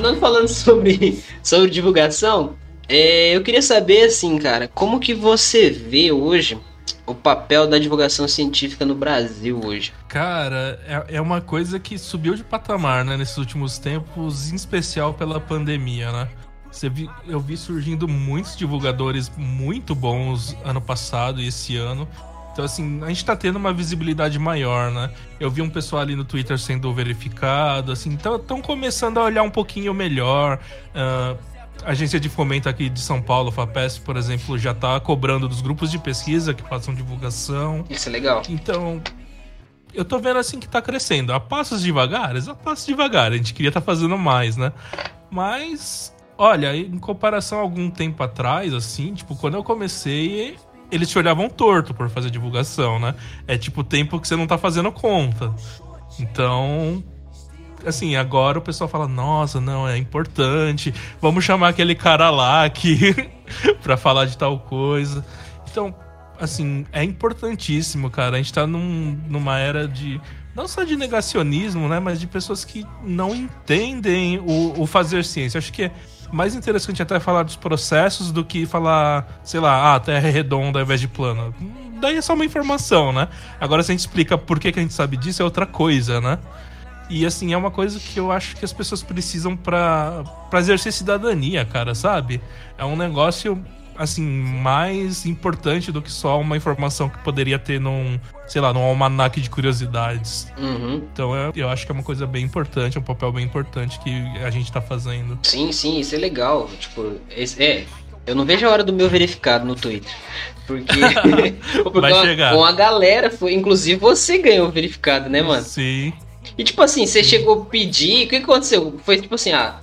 Continuando falando sobre, sobre divulgação, é, eu queria saber, assim, cara, como que você vê hoje o papel da divulgação científica no Brasil hoje? Cara, é, é uma coisa que subiu de patamar, né, nesses últimos tempos, em especial pela pandemia, né? Vi, eu vi surgindo muitos divulgadores muito bons ano passado e esse ano. Então, assim, a gente tá tendo uma visibilidade maior, né? Eu vi um pessoal ali no Twitter sendo verificado, assim, então estão começando a olhar um pouquinho melhor. Uh, a agência de fomento aqui de São Paulo, FAPES, por exemplo, já tá cobrando dos grupos de pesquisa que façam divulgação. Isso é legal. Então, eu tô vendo assim que tá crescendo. A passos devagares, a passos devagar. A gente queria estar tá fazendo mais, né? Mas, olha, em comparação a algum tempo atrás, assim, tipo, quando eu comecei, eles te olhavam torto por fazer divulgação, né? É tipo tempo que você não tá fazendo conta. Então, assim, agora o pessoal fala: "Nossa, não, é importante. Vamos chamar aquele cara lá aqui para falar de tal coisa". Então, assim, é importantíssimo, cara. A gente tá num, numa era de não só de negacionismo, né, mas de pessoas que não entendem o, o fazer ciência. Acho que é mais interessante até falar dos processos do que falar, sei lá, ah, a Terra é redonda ao invés de plana. Daí é só uma informação, né? Agora, se a gente explica por que, que a gente sabe disso, é outra coisa, né? E assim, é uma coisa que eu acho que as pessoas precisam para exercer cidadania, cara, sabe? É um negócio assim, mais importante do que só uma informação que poderia ter num, sei lá, num almanac de curiosidades. Uhum. Então eu, eu acho que é uma coisa bem importante, um papel bem importante que a gente tá fazendo. Sim, sim, isso é legal. Tipo, esse, é. Eu não vejo a hora do meu verificado no Twitter. Porque, porque Vai chegar. com a galera, foi, inclusive você ganhou verificado, né, mano? Sim. E tipo assim, você chegou a pedir, o que aconteceu? Foi tipo assim, ah,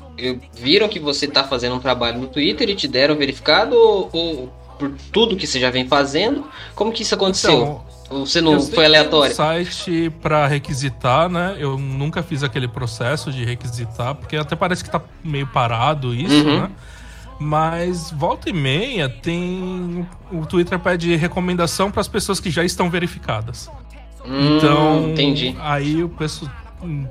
viram que você está fazendo um trabalho no Twitter e te deram verificado ou, ou, por tudo que você já vem fazendo? Como que isso aconteceu? Então, você não foi aleatório? Um site para requisitar, né? Eu nunca fiz aquele processo de requisitar, porque até parece que tá meio parado isso, uhum. né? Mas volta e meia tem o Twitter pede recomendação para as pessoas que já estão verificadas. Hum, então, entendi. aí o pessoal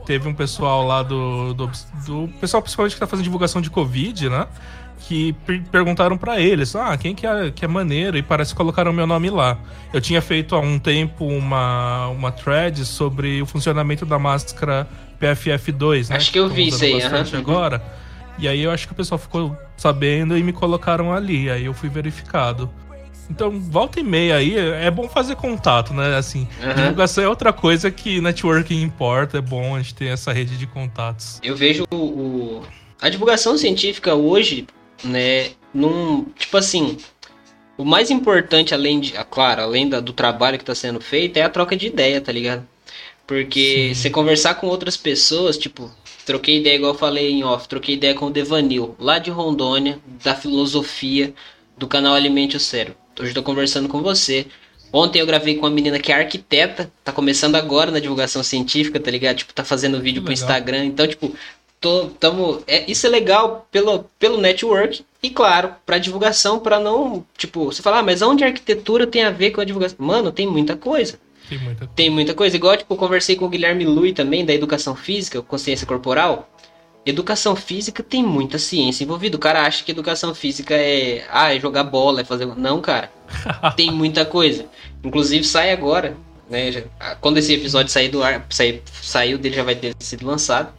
teve um pessoal lá do, do, do, pessoal principalmente que tá fazendo divulgação de Covid, né? Que perguntaram para eles, ah, quem que é, que é maneiro? E parece que colocaram meu nome lá. Eu tinha feito há um tempo uma, uma thread sobre o funcionamento da máscara PFF2, né? Acho que eu vi isso aí, uhum. agora. E aí eu acho que o pessoal ficou sabendo e me colocaram ali. Aí eu fui verificado. Então, volta e meia aí, é bom fazer contato, né? Assim, uhum. divulgação é outra coisa que networking importa, é bom a gente ter essa rede de contatos. Eu vejo o, a divulgação científica hoje, né, num, tipo assim, o mais importante, além de, ah, claro, além da, do trabalho que está sendo feito, é a troca de ideia, tá ligado? Porque Sim. você conversar com outras pessoas, tipo, troquei ideia, igual eu falei em off, troquei ideia com o Devanil, lá de Rondônia, da filosofia, do canal Alimente o Cérebro. Hoje tô conversando com você. Ontem eu gravei com uma menina que é arquiteta, tá começando agora na divulgação científica, tá ligado? Tipo, tá fazendo vídeo pro Instagram. Então, tipo, tô, tamo, é, isso é legal pelo, pelo network e, claro, pra divulgação, pra não, tipo, você falar, ah, mas onde a arquitetura tem a ver com a divulgação? Mano, tem muita coisa. Tem muita coisa. Tem muita coisa. Igual, tipo, conversei com o Guilherme Lui também, da educação física, consciência corporal. Educação física tem muita ciência envolvida. O cara acha que educação física é, ah, é jogar bola, é fazer. Não, cara. tem muita coisa. Inclusive sai agora, né? Já, quando esse episódio sair do ar, sair, saiu dele já vai ter sido lançado.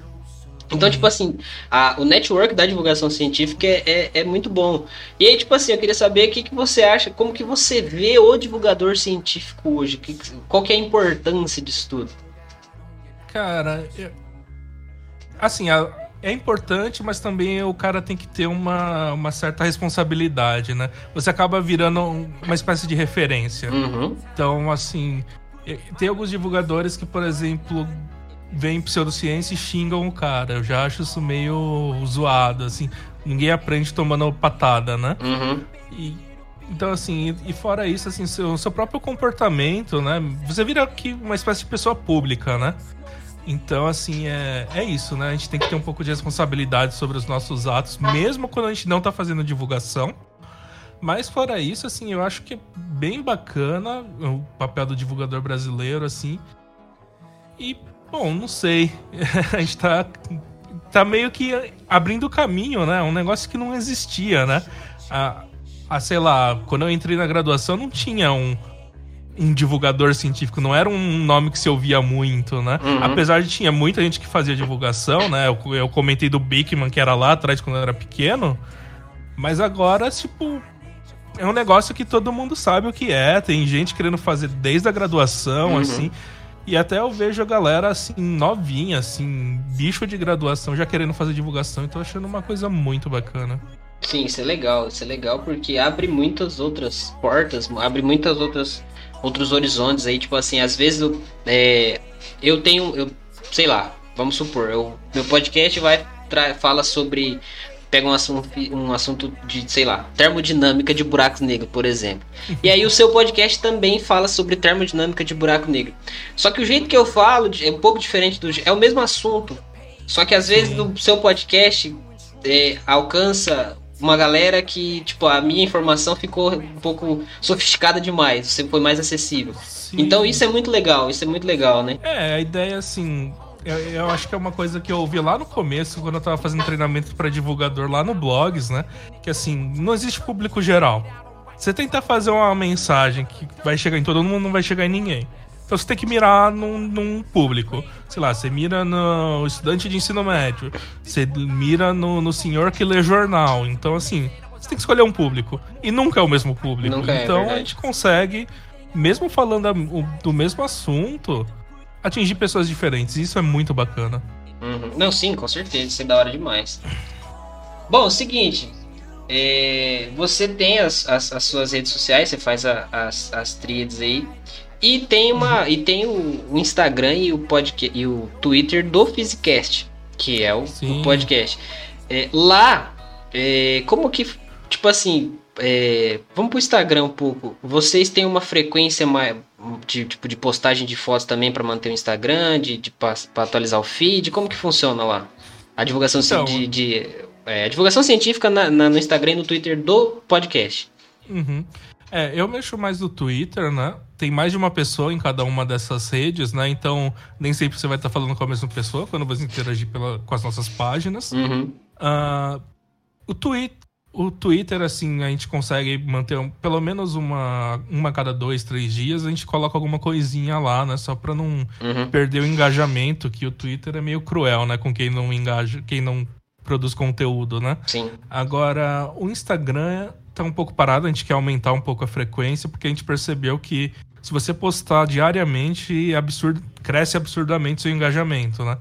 Então, tipo assim, a, o network da divulgação científica é, é, é, muito bom. E aí, tipo assim, eu queria saber o que, que você acha, como que você vê o divulgador científico hoje? Que, qual que é a importância disso tudo? Cara, eu, assim, a, é importante, mas também o cara tem que ter uma, uma certa responsabilidade, né? Você acaba virando uma espécie de referência. Uhum. Então, assim, tem alguns divulgadores que, por exemplo, vêm pseudociência e xingam o cara. Eu já acho isso meio zoado, assim. Ninguém aprende tomando patada, né? Uhum. E, então, assim, e fora isso, assim, seu, seu próprio comportamento, né? Você vira aqui uma espécie de pessoa pública, né? Então, assim, é, é isso, né? A gente tem que ter um pouco de responsabilidade sobre os nossos atos, mesmo quando a gente não tá fazendo divulgação. Mas fora isso, assim, eu acho que é bem bacana o papel do divulgador brasileiro, assim. E, bom, não sei. a gente tá, tá meio que abrindo caminho, né? Um negócio que não existia, né? A, a, sei lá, quando eu entrei na graduação não tinha um, um divulgador científico, não era um nome que se ouvia muito, né? Uhum. Apesar de tinha muita gente que fazia divulgação, né? Eu, eu comentei do Bickman, que era lá atrás quando eu era pequeno. Mas agora, tipo, é um negócio que todo mundo sabe o que é. Tem gente querendo fazer desde a graduação, uhum. assim. E até eu vejo a galera, assim, novinha, assim, bicho de graduação, já querendo fazer divulgação. Então, achando uma coisa muito bacana. Sim, isso é legal. Isso é legal porque abre muitas outras portas, abre muitas outras outros horizontes aí, tipo assim, às vezes eu, é, eu tenho, eu sei lá, vamos supor, eu, meu podcast vai fala sobre pega um assunto, um assunto de, sei lá, termodinâmica de buracos negros, por exemplo. E aí o seu podcast também fala sobre termodinâmica de buraco negro. Só que o jeito que eu falo é um pouco diferente do é o mesmo assunto. Só que às vezes no seu podcast é, alcança uma galera que, tipo, a minha informação ficou um pouco sofisticada demais, você foi mais acessível. Sim. Então isso é muito legal, isso é muito legal, né? É, a ideia assim, eu, eu, acho que é uma coisa que eu ouvi lá no começo, quando eu tava fazendo treinamento para divulgador lá no blogs, né? Que assim, não existe público geral. Você tentar fazer uma mensagem que vai chegar em todo mundo, não vai chegar em ninguém. Então você tem que mirar num, num, público. Sei lá, você mira no estudante de ensino médio. Você mira no, no senhor que lê jornal. Então, assim, você tem que escolher um público. E nunca é o mesmo público. Nunca é, então é a gente consegue, mesmo falando do mesmo assunto, atingir pessoas diferentes. Isso é muito bacana. Uhum. Não, sim, com certeza. Isso é da hora demais. Bom, é o seguinte. É, você tem as, as, as, suas redes sociais, você faz a, as, as tríades aí. E tem uma e tem o, o Instagram e o podcast e o Twitter do Physicast, que é o, o podcast. É, lá, é, como que tipo assim, é, vamos pro Instagram um pouco. Vocês têm uma frequência mais de tipo de postagem de fotos também para manter o Instagram, de, de para atualizar o feed. Como que funciona lá? A divulgação então, de, de é, divulgação científica na, na, no Instagram e no Twitter do podcast. Uhum. É, eu mexo mais no Twitter, né? Tem mais de uma pessoa em cada uma dessas redes, né? Então, nem sempre você vai estar falando com a mesma pessoa quando você interagir pela, com as nossas páginas. Uhum. Uh, o, tweet, o Twitter, assim, a gente consegue manter um, pelo menos uma, uma a cada dois, três dias. A gente coloca alguma coisinha lá, né? Só pra não uhum. perder o engajamento, que o Twitter é meio cruel, né? Com quem não engaja, quem não produz conteúdo, né? Sim. Agora, o Instagram tá um pouco parado, a gente quer aumentar um pouco a frequência, porque a gente percebeu que se você postar diariamente, absurdo, cresce absurdamente seu engajamento, né?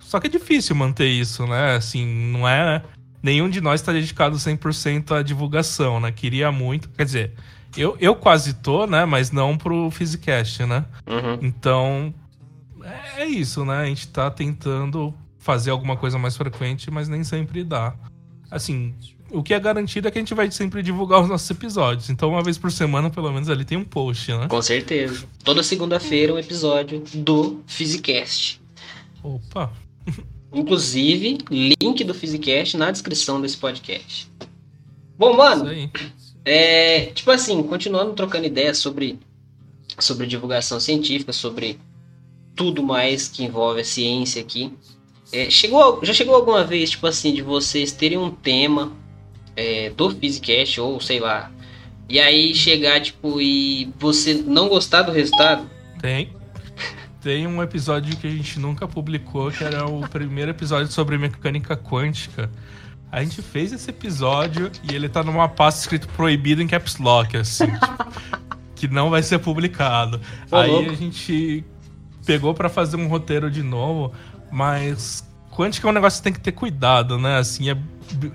Só que é difícil manter isso, né? Assim, não é. Nenhum de nós está dedicado 100% à divulgação, né? Queria muito. Quer dizer, eu, eu quase tô, né? Mas não pro Physicast, né? Uhum. Então, é, é isso, né? A gente tá tentando fazer alguma coisa mais frequente, mas nem sempre dá. Assim, o que é garantido é que a gente vai sempre divulgar os nossos episódios. Então, uma vez por semana, pelo menos, ali tem um post, né? Com certeza. Toda segunda-feira um episódio do Physicast. Opa! Inclusive, link do Physicast na descrição desse podcast. Bom, mano, é, tipo assim, continuando trocando ideias sobre, sobre divulgação científica, sobre tudo mais que envolve a ciência aqui. É, chegou, já chegou alguma vez, tipo assim, de vocês terem um tema é, do Physicast, ou sei lá, e aí chegar, tipo, e você não gostar do resultado? Tem. Tem um episódio que a gente nunca publicou, que era o primeiro episódio sobre mecânica quântica. A gente fez esse episódio e ele tá numa pasta escrito proibido em caps lock, assim, tipo, que não vai ser publicado. Aí louco. a gente pegou para fazer um roteiro de novo, mas quântica é um negócio que tem que ter cuidado, né? Assim, é,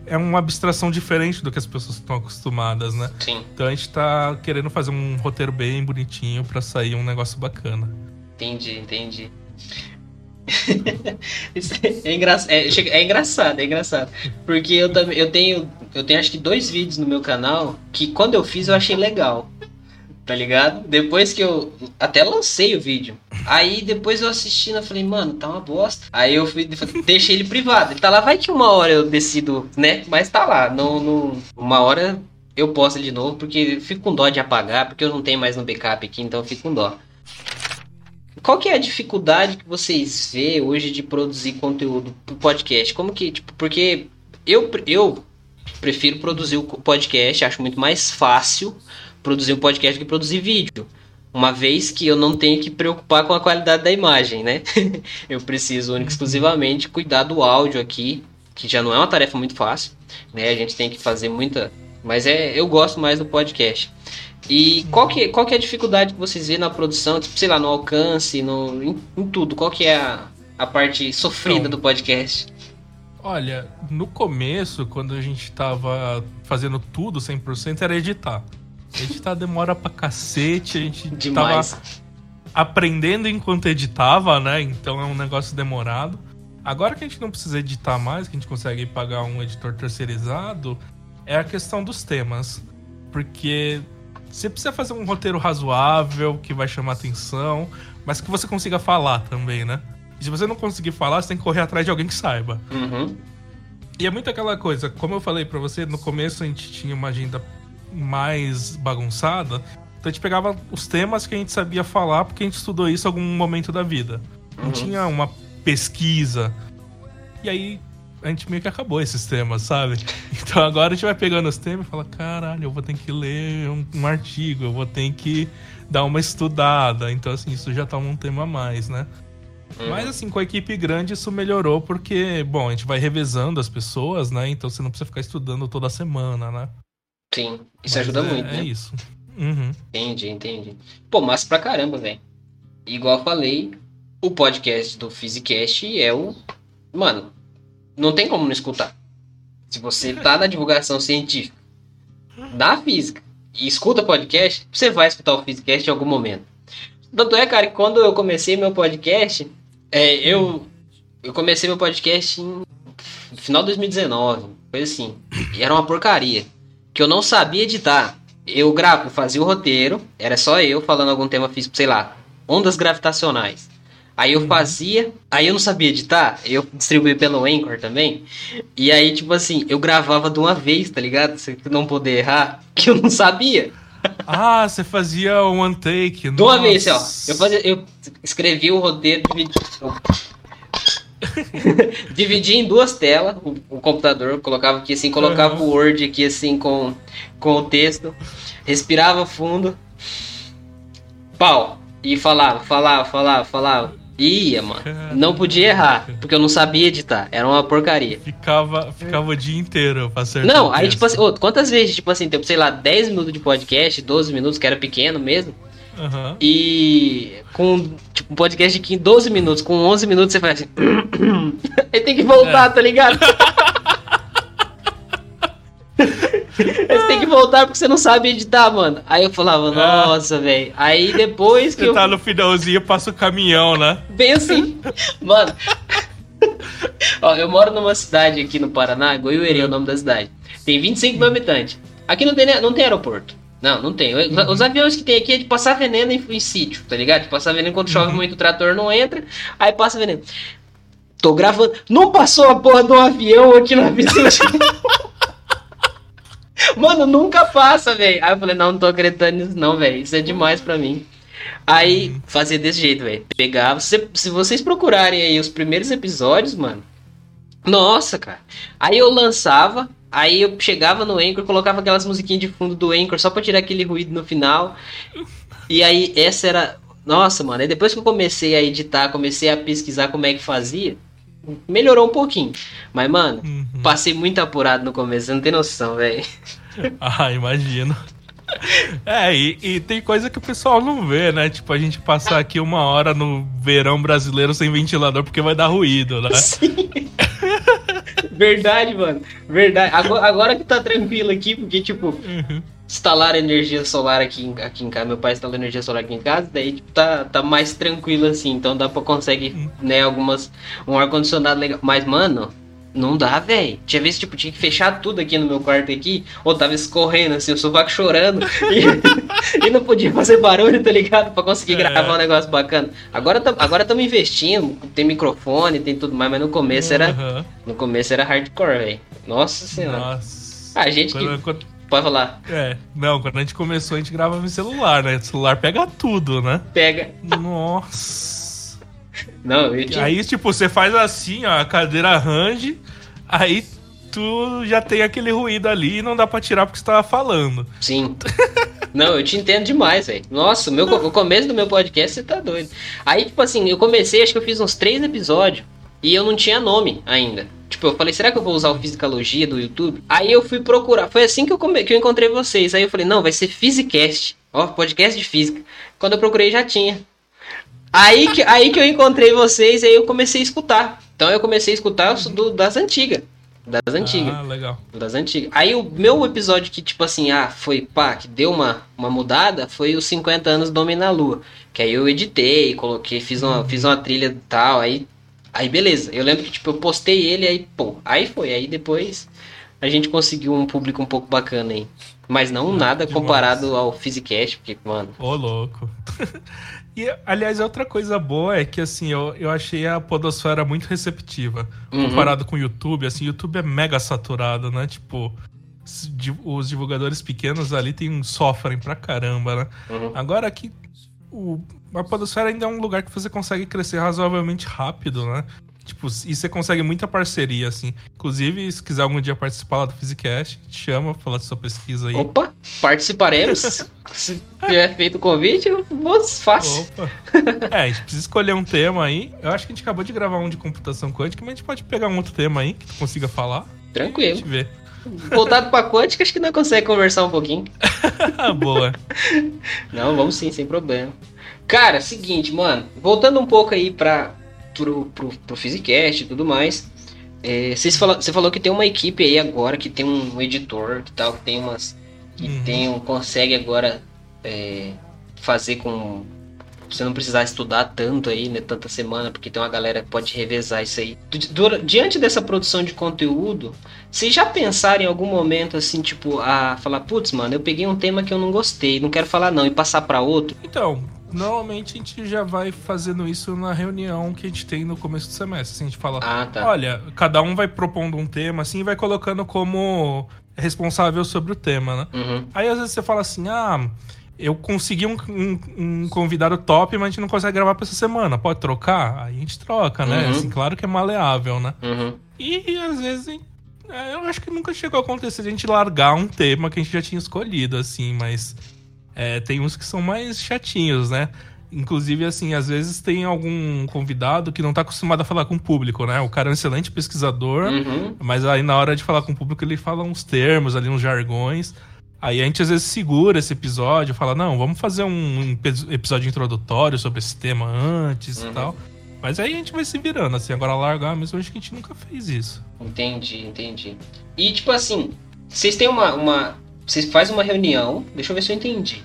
é uma abstração diferente do que as pessoas estão acostumadas, né? Sim. Então a gente tá querendo fazer um roteiro bem bonitinho para sair um negócio bacana. Entendi, entendi. é, engra... é, é, engraçado, é engraçado. Porque eu também eu tenho. Eu tenho acho que dois vídeos no meu canal que quando eu fiz eu achei legal tá ligado? Depois que eu até lancei o vídeo. Aí depois eu assistindo, eu falei, mano, tá uma bosta. Aí eu fui, deixei ele privado. Ele tá lá, vai que uma hora eu decido, né? Mas tá lá, não, não uma hora eu posto ele de novo, porque fico com dó de apagar, porque eu não tenho mais no backup aqui, então eu fico com dó. Qual que é a dificuldade que vocês vê hoje de produzir conteúdo pro podcast? Como que, tipo, porque eu, eu prefiro produzir o podcast, acho muito mais fácil produzir um podcast do que produzir vídeo. Uma vez que eu não tenho que preocupar com a qualidade da imagem, né? eu preciso única exclusivamente cuidar do áudio aqui, que já não é uma tarefa muito fácil, né? A gente tem que fazer muita, mas é, eu gosto mais do podcast. E qual que, qual que é a dificuldade que vocês vêem na produção, tipo, sei lá, no alcance, no, em, em tudo? Qual que é a, a parte sofrida então, do podcast? Olha, no começo, quando a gente tava fazendo tudo 100%, era editar. Editar demora pra cacete, a gente Demais. tava aprendendo enquanto editava, né? Então é um negócio demorado. Agora que a gente não precisa editar mais, que a gente consegue pagar um editor terceirizado, é a questão dos temas. Porque você precisa fazer um roteiro razoável, que vai chamar atenção, mas que você consiga falar também, né? E se você não conseguir falar, você tem que correr atrás de alguém que saiba. Uhum. E é muito aquela coisa, como eu falei para você, no começo a gente tinha uma agenda mais bagunçada. Então a gente pegava os temas que a gente sabia falar porque a gente estudou isso em algum momento da vida. Não uhum. tinha uma pesquisa. E aí a gente meio que acabou esses temas, sabe? Então agora a gente vai pegando os temas e fala: caralho, eu vou ter que ler um, um artigo, eu vou ter que dar uma estudada. Então, assim, isso já tá um tema a mais, né? Uhum. Mas assim, com a equipe grande isso melhorou porque, bom, a gente vai revezando as pessoas, né? Então você não precisa ficar estudando toda semana, né? Sim, isso mas ajuda é, muito, né? É isso. Uhum. Entendi, entendi. Pô, massa pra caramba, velho. Igual eu falei, o podcast do Physicast é o. Mano, não tem como não escutar. Se você tá na divulgação científica da física e escuta podcast, você vai escutar o Physicast em algum momento. Tanto é, cara, que quando eu comecei meu podcast, é, eu, eu comecei meu podcast em final de 2019, coisa assim. E era uma porcaria que eu não sabia editar. Eu gravo, fazia o roteiro, era só eu falando algum tema físico, sei lá, ondas gravitacionais. Aí eu uhum. fazia, aí eu não sabia editar, eu distribuí pelo Anchor também. E aí, tipo assim, eu gravava de uma vez, tá ligado? Você não poder errar, que eu não sabia. Ah, você fazia one take. De uma vez, ó. Eu, fazia, eu escrevi o roteiro, Dividi em duas telas o, o, computador, colocava aqui assim, colocava uhum. o Word aqui assim com, com o texto, respirava fundo, pau, e falava, falava, falava, falava. Ia, mano. Não podia errar, porque eu não sabia editar. Era uma porcaria. Ficava, ficava o dia inteiro pra acertar. Não, aí, tipo assim, oh, quantas vezes, tipo assim, tem, sei lá, 10 minutos de podcast, 12 minutos, que era pequeno mesmo. Uhum. E com tipo, um podcast de 12 minutos, com 11 minutos você faz assim. Aí tem que voltar, é. tá ligado? você tem que voltar porque você não sabe editar, mano. Aí eu falava, é. nossa, é. velho. Aí depois que. Você eu... tá no finalzinho, passa o caminhão, né? Bem assim. Mano. Ó, eu moro numa cidade aqui no Paraná, Goiuerê é o nome da cidade. Tem 25 mil habitantes. Aqui não tem, não tem aeroporto. Não, não tem. Os, os aviões que tem aqui é de passar veneno em, em sítio, tá ligado? De passar veneno quando chove muito, o trator não entra, aí passa veneno. Tô gravando. Não passou a porra de um avião aqui na piscina. Mano, nunca passa, velho. Aí eu falei, não, não tô acreditando nisso, não, velho. Isso é demais pra mim. Aí, fazia desse jeito, velho. Pegava. Se, se vocês procurarem aí os primeiros episódios, mano. Nossa, cara. Aí eu lançava, aí eu chegava no Anchor, colocava aquelas musiquinhas de fundo do Anchor só pra tirar aquele ruído no final. E aí, essa era. Nossa, mano. Aí depois que eu comecei a editar, comecei a pesquisar como é que fazia, melhorou um pouquinho. Mas, mano, Uhum. passei muito apurado no começo, você não tem noção, velho. Ah, imagino. É, e, e tem coisa que o pessoal não vê, né? Tipo, a gente passar aqui uma hora no verão brasileiro sem ventilador porque vai dar ruído, né? Sim. Verdade, mano. Verdade. Agora, agora que tá tranquilo aqui, porque, tipo, Uhum. instalaram energia solar aqui, em- aqui em casa. Meu pai instalou energia solar aqui em casa, daí tipo, tá, tá mais tranquilo assim. Então dá pra conseguir, né, algumas. Um ar-condicionado legal. Mas, mano, não dá, velho. Tinha vezes, tipo, tinha que fechar tudo aqui no meu quarto aqui, ou tava escorrendo, assim, o sovaco chorando. e, e não podia fazer barulho, tá ligado? Pra conseguir É. gravar um negócio bacana. Agora agora estamos investindo, tem microfone, tem tudo mais, mas no começo era. Aham. No começo era hardcore, velho. Nossa senhora. Nossa. A gente que. Quando- quando- Pode falar. é, não, quando a gente começou, a gente gravava em celular, né? O celular pega tudo, né? Pega. Nossa. Não, eu tinha. Aí, tipo, você faz assim, ó, a cadeira range, aí tu já tem aquele ruído ali e não dá pra tirar porque você tava falando. Sim. Não, eu te entendo demais, velho. Nossa, o, meu, o começo do meu podcast você tá doido. Aí, tipo assim, eu comecei, acho que eu fiz uns três episódios e eu não tinha nome ainda. Tipo, eu falei, será que eu vou usar o Fisicalogia do YouTube? Aí eu fui procurar. Foi assim que eu, come... que eu encontrei vocês. Aí eu falei, não, vai ser Physicast. Ó, podcast de física. Quando eu procurei já tinha. Aí que, aí que eu encontrei vocês e aí eu comecei a escutar. Então eu comecei a escutar do- das antigas. Das antigas. Ah, legal. Das antigas. Aí o meu episódio que, tipo assim, ah, foi pá, que deu uma, uma mudada, foi os 50 anos do Homem na Lua. Que aí eu editei, coloquei, fiz uma, fiz uma trilha e tal, aí. Aí beleza. Eu lembro que, tipo, eu postei ele, aí, pô, aí foi. Aí depois a gente conseguiu um público um pouco bacana aí. Mas não nada demais. comparado ao Physicast, porque, mano. Ô, louco. e, aliás, outra coisa boa é que, assim, eu, eu achei a podosfera muito receptiva. Uhum. Comparado com o YouTube, assim, o YouTube é mega saturado, né? Tipo, os divulgadores pequenos ali tem, sofrem pra caramba, né? Uhum. Agora aqui, o, a podosfera ainda é um lugar que você consegue crescer razoavelmente rápido, né? Tipo, e você consegue muita parceria, assim. Inclusive, se quiser algum dia participar lá do Physicast, te chama, falar da sua pesquisa aí. Opa, participaremos. Se tiver feito o convite, vou fácil. Opa. É, a gente precisa escolher um tema aí. Eu acho que a gente acabou de gravar um de computação quântica, mas a gente pode pegar um outro tema aí que tu consiga falar. A Tranquilo. gente vê. Voltado pra quântica, acho que não consegue conversar um pouquinho. Boa. Não, vamos sim, sem problema. Cara, seguinte, mano. Voltando um pouco aí pra, pro, pro, pro Physicast e tudo mais. é, vocês fala- você falou que tem uma equipe aí agora que tem um editor que tal, que tem umas. Que Uhum. tem um, consegue agora é, fazer com. Você não precisar estudar tanto aí, né? Tanta semana, porque tem uma galera que pode revezar isso aí. Diante dessa produção de conteúdo, vocês já pensaram em algum momento assim, tipo, a falar, putz, mano, eu peguei um tema que eu não gostei, não quero falar não, e passar pra outro? Então, normalmente a gente já vai fazendo isso na reunião que a gente tem no começo do semestre. Assim, a gente fala, Ah, tá. olha, cada um vai propondo um tema, assim, e vai colocando como responsável sobre o tema, né? Uhum. Aí às vezes você fala assim, ah, eu consegui um, um- um convidado top, mas a gente não consegue gravar pra essa semana. Pode trocar? Aí a gente troca, né? Uhum. Assim, claro que é maleável, né? Uhum. E, e, às vezes é, eu acho que nunca chegou a acontecer de a gente largar um tema que a gente já tinha escolhido, assim, mas é, tem uns que são mais chatinhos, né? Inclusive, assim, às vezes tem algum convidado que não tá acostumado a falar com o público, né? O cara é um excelente pesquisador, Uhum. mas aí na hora de falar com o público ele fala uns termos ali, uns jargões. Aí a gente às vezes segura esse episódio, fala, não, vamos fazer um epi- episódio introdutório sobre esse tema antes Uhum. e tal. Mas aí a gente vai se virando, assim, agora largar mesmo, acho que a gente nunca fez isso. Entendi, entendi. E tipo assim, vocês têm uma, uma. Vocês fazem uma reunião. Deixa eu ver se eu entendi.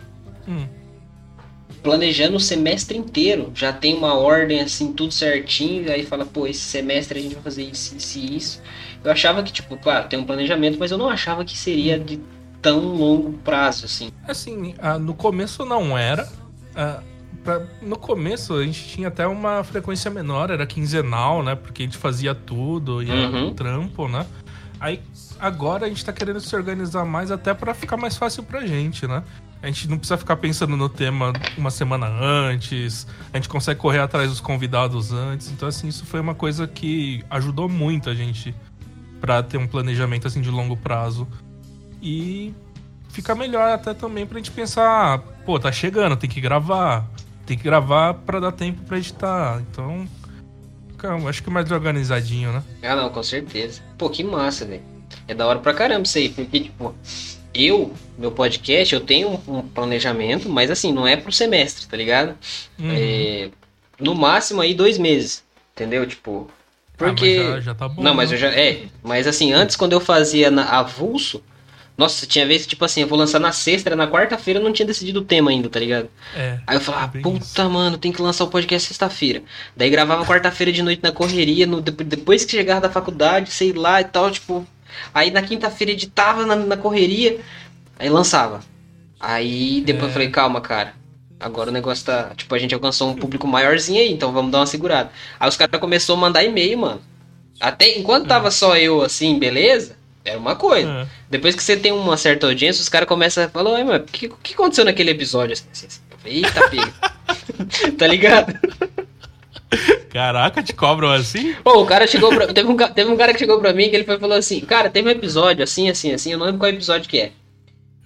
Hum. planejando o semestre inteiro. Já tem uma ordem assim, tudo certinho. Aí fala, pô, esse semestre a gente vai fazer isso, isso e isso. Eu achava que, tipo, claro, tem um planejamento, mas eu não achava que seria de tão longo prazo, assim. Assim, ah, no começo não era. Ah, no começo a gente tinha até uma frequência menor, era quinzenal, né? Porque a gente fazia tudo e era Uhum. trampo, né? Aí agora a gente tá querendo se organizar mais até pra ficar mais fácil pra gente, né? A gente não precisa ficar pensando no tema uma semana antes, a gente consegue correr atrás dos convidados antes. Então, assim, isso foi uma coisa que ajudou muito a gente pra ter um planejamento assim de longo prazo. E fica melhor até também pra gente pensar, pô, tá chegando, tem que gravar. Tem que gravar pra dar tempo pra editar. Então, acho que mais organizadinho, né? Ah, não, com certeza. Pô, que massa, velho. É da hora pra caramba isso aí, porque, tipo, eu, meu podcast, eu tenho um, um planejamento, mas assim, não é pro semestre, tá ligado? Uhum. É, no máximo aí dois meses, entendeu? Tipo, porque. Ah, mas já, já tá bom. Não, mas né? eu já. É, mas assim, antes quando eu fazia na avulso, nossa, tinha vezes, tipo assim, eu vou lançar na sexta, era na quarta-feira, eu não tinha decidido o tema ainda, tá ligado? É, Aí eu falava, bem puta, isso. mano, tem que lançar o podcast sexta-feira. Daí gravava quarta-feira de noite na correria, no, depo- depois que chegava da faculdade, sei lá e tal, tipo. Aí na quinta-feira editava na, na correria, aí lançava. Aí depois É. eu falei, calma, cara. Agora o negócio tá. Tipo, a gente alcançou um público maiorzinho aí, então vamos dar uma segurada. Aí os caras começaram a mandar e-mail, mano. Até enquanto tava só eu assim, beleza? Era uma coisa. É. Depois que você tem uma certa audiência, os caras começam a falar, "Ué, mano, o que, que aconteceu naquele episódio? Assim, assim, assim. Eita, pega. tá ligado? Caraca, te cobram assim? Pô, o cara chegou pra. Teve um, teve um cara que chegou pra mim que ele foi, falou assim, cara, teve um episódio assim, assim, assim, eu não lembro qual episódio que é.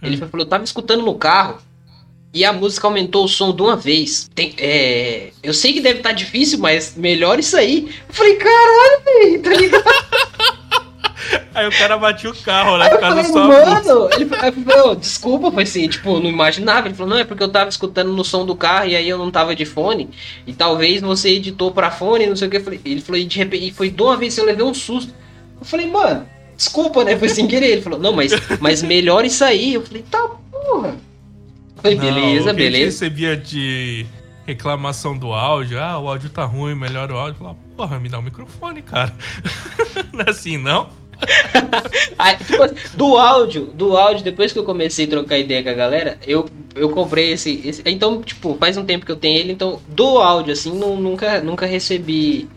Ele foi, falou, eu tava escutando no carro e a música aumentou o som de uma vez. Tem, é, eu sei que deve estar difícil, mas melhor isso aí. Eu falei, caralho, velho, tá ligado? Aí o cara batia o carro, né? Aí eu falei, só. mano, ele eu falei, "Ô, desculpa, foi assim, tipo, não imaginava. Ele falou, não, é porque eu tava escutando no som do carro e aí eu não tava de fone. E talvez você editou pra fone, não sei o que. Eu falei, ele falou, e de repente, e foi de uma vez que eu levei um susto. Eu falei, mano, desculpa, né? Foi sem querer. Ele falou, não, mas, mas melhor isso aí. Eu falei, tá, porra. Eu falei, Não, beleza, beleza. recebia de reclamação do áudio, ah, o áudio tá ruim, melhor o áudio. Eu Falava, porra, me dá o microfone, cara. não é assim, não? Aí, do áudio, do áudio, depois que eu comecei a trocar ideia com a galera, eu, eu comprei esse, esse- Então, tipo, faz um tempo que eu tenho ele, então, do áudio, assim, nu- nunca, nunca recebi.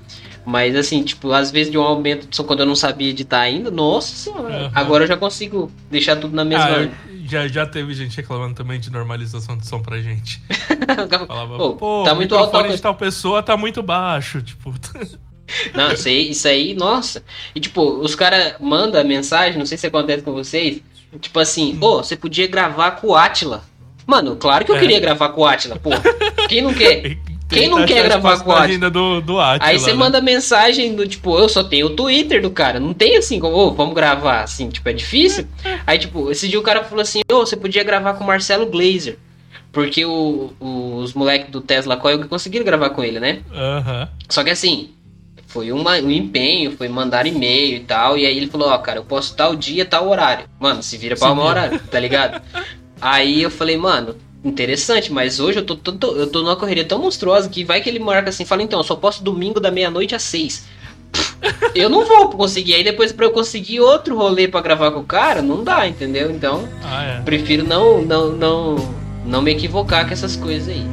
Mas assim, tipo, às vezes de um aumento de som quando eu não sabia editar ainda, nossa senhora. Aham. Agora eu já consigo deixar tudo na mesma. Ah, já, já teve gente reclamando também de normalização de som pra gente. Falava, Pô, pô, tá o muito alto. microfone de tal pessoa tá muito baixo. Tipo, Não, isso aí, isso aí, nossa. E tipo, os caras mandam mensagem, não sei se acontece com vocês. Tipo assim, ô, você podia gravar com o Atila. Mano, claro que eu É. queria gravar com o Atila, pô. Quem não quer? Quem não Tentar quer gravar com o Atila? do, do Atila, Aí você né? manda mensagem do tipo, eu só tenho o Twitter do cara, não tem assim, como, ô, vamos gravar, assim, tipo, é difícil. Aí, tipo, esse dia o cara falou assim, ô, você podia gravar com o Marcelo Glazer. Porque o- o- os moleques do Tesla Coil conseguiram gravar com ele, né? Aham. Só que assim, foi uma- um empenho, foi mandar e-mail e tal. E aí ele falou, ó, cara, eu posso tal dia, tal horário. Mano, se vira pra vira. horário, tá ligado? aí eu falei, mano, interessante, mas hoje eu tô, tô- tô- eu tô numa correria tão monstruosa que vai que ele marca assim, fala, então, eu só posso domingo da meia-noite às seis. Eu não vou conseguir. Aí depois pra eu conseguir outro rolê pra gravar com o cara, não dá, entendeu? Então, Ah, é. prefiro não, não, não, não me equivocar com essas coisas aí.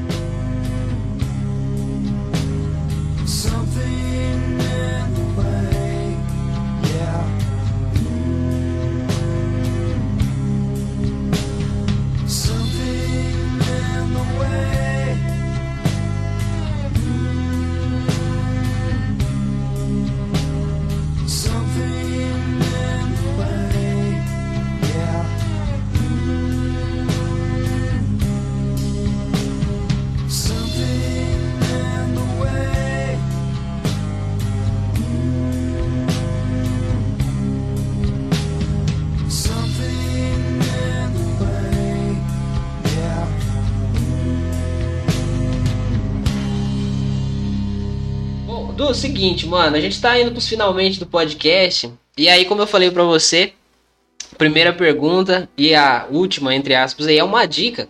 Seguinte, mano, a gente tá indo pros finalmente do podcast. E aí, como eu falei pra você, primeira pergunta e a última, entre aspas, aí é uma dica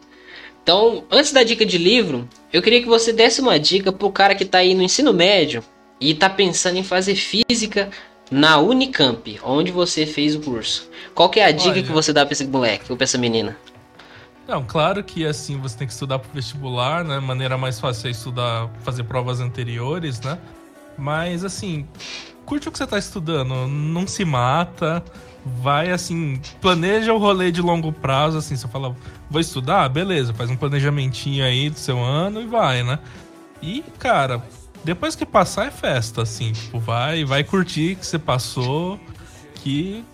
Então, antes da dica de livro, eu queria que você desse uma dica pro cara que tá aí no ensino médio e tá pensando em fazer física na Unicamp, onde você fez o curso. Qual que é a dica Olha. que você dá pra esse moleque ou pra essa menina? Não, claro que assim você tem que estudar pro vestibular, né? Maneira mais fácil é estudar, fazer provas anteriores, né? Mas assim, curte o que você tá estudando, não se mata, vai assim, planeja o rolê de longo prazo, assim, você fala, vou estudar, beleza, faz um planejamentinho aí do seu ano e vai, né? E, cara, depois que passar é festa, assim, tipo, vai, vai curtir que você passou, que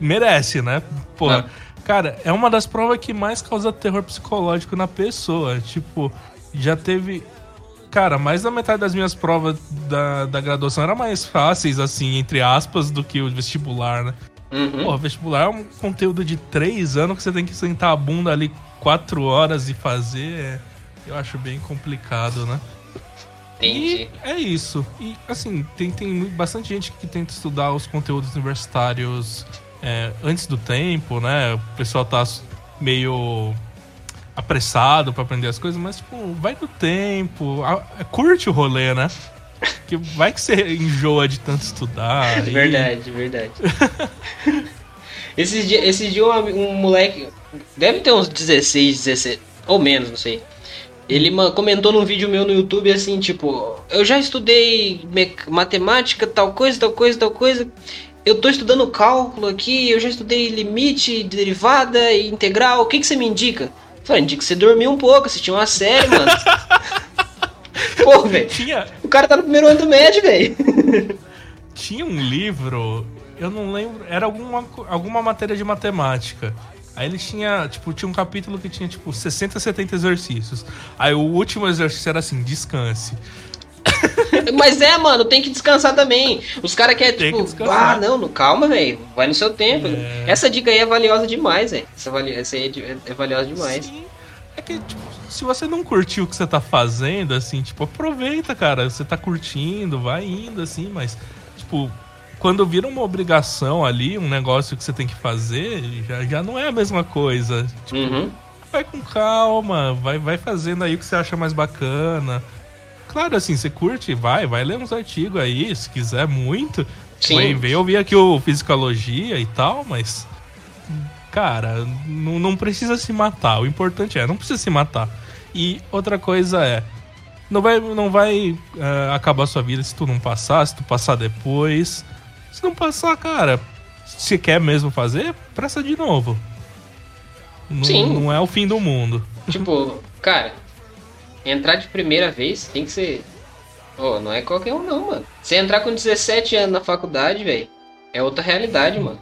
merece, né? Porra, Ah. cara, é uma das provas que mais causa terror psicológico na pessoa. Tipo, já teve. Cara, mais da metade das minhas provas da, da graduação eram mais fáceis, assim, entre aspas, do que o vestibular, né? Uhum. Porra, vestibular é um conteúdo de três anos que você tem que sentar a bunda ali quatro horas e fazer. é- Eu acho bem complicado, né? Entendi. E é isso. E assim, tem, tem bastante gente que tenta estudar os conteúdos universitários é, antes do tempo, né? O pessoal tá meio apressado pra aprender as coisas, mas tipo, vai do tempo, curte o rolê, né? Que vai que você enjoa de tanto estudar. e- Verdade, verdade. esses dias esse dia um, um moleque, deve ter uns 16, 17, ou menos, não sei. Ele comentou num vídeo meu no YouTube assim, tipo, eu já estudei matemática, tal coisa, tal coisa, tal coisa. Eu tô estudando cálculo aqui, eu já estudei limite, derivada e integral. O que, que você me indica? Falei, indica que você dormir um pouco, assistir uma série, mano. Pô, velho. Tinha, O cara tá no primeiro ano do médio, velho. tinha um livro, eu não lembro, era alguma, alguma matéria de matemática. Aí ele tinha, tipo, tinha um capítulo que tinha, tipo, 60, 70 exercícios. Aí o último exercício era assim, descanse. Mas é, mano, tem que descansar também. Os caras querem, que tipo, descansar. ah, não, não, calma, velho. Vai no seu tempo. É. Essa dica aí é valiosa demais, velho. Essa, vali essa aí é, é valiosa demais. Sim. É que, tipo, se você não curtiu o que você tá fazendo, assim, tipo, aproveita, cara. Você tá curtindo, vai indo, assim, mas, tipo, quando vira uma obrigação ali, um negócio que você tem que fazer, já, já não é a mesma coisa. Tipo, Uhum. vai com calma, vai, vai fazendo aí o que você acha mais bacana. Claro, assim, você curte, vai, vai ler uns artigos aí, se quiser muito. Sim. Vem, vem ouvir aqui o Fisicologia e tal, mas. Cara, não, não precisa se matar. O importante é, não precisa se matar. E outra coisa é. Não vai, não vai eh, acabar a sua vida se tu não passar, se tu passar depois. Se não passar, cara, se quer mesmo fazer, presta de novo. Não, Sim. não é o fim do mundo. Tipo, cara, entrar de primeira vez tem que ser. Ô, não é qualquer um, não, mano. Você entrar com 17 anos na faculdade, velho, é outra realidade, mano.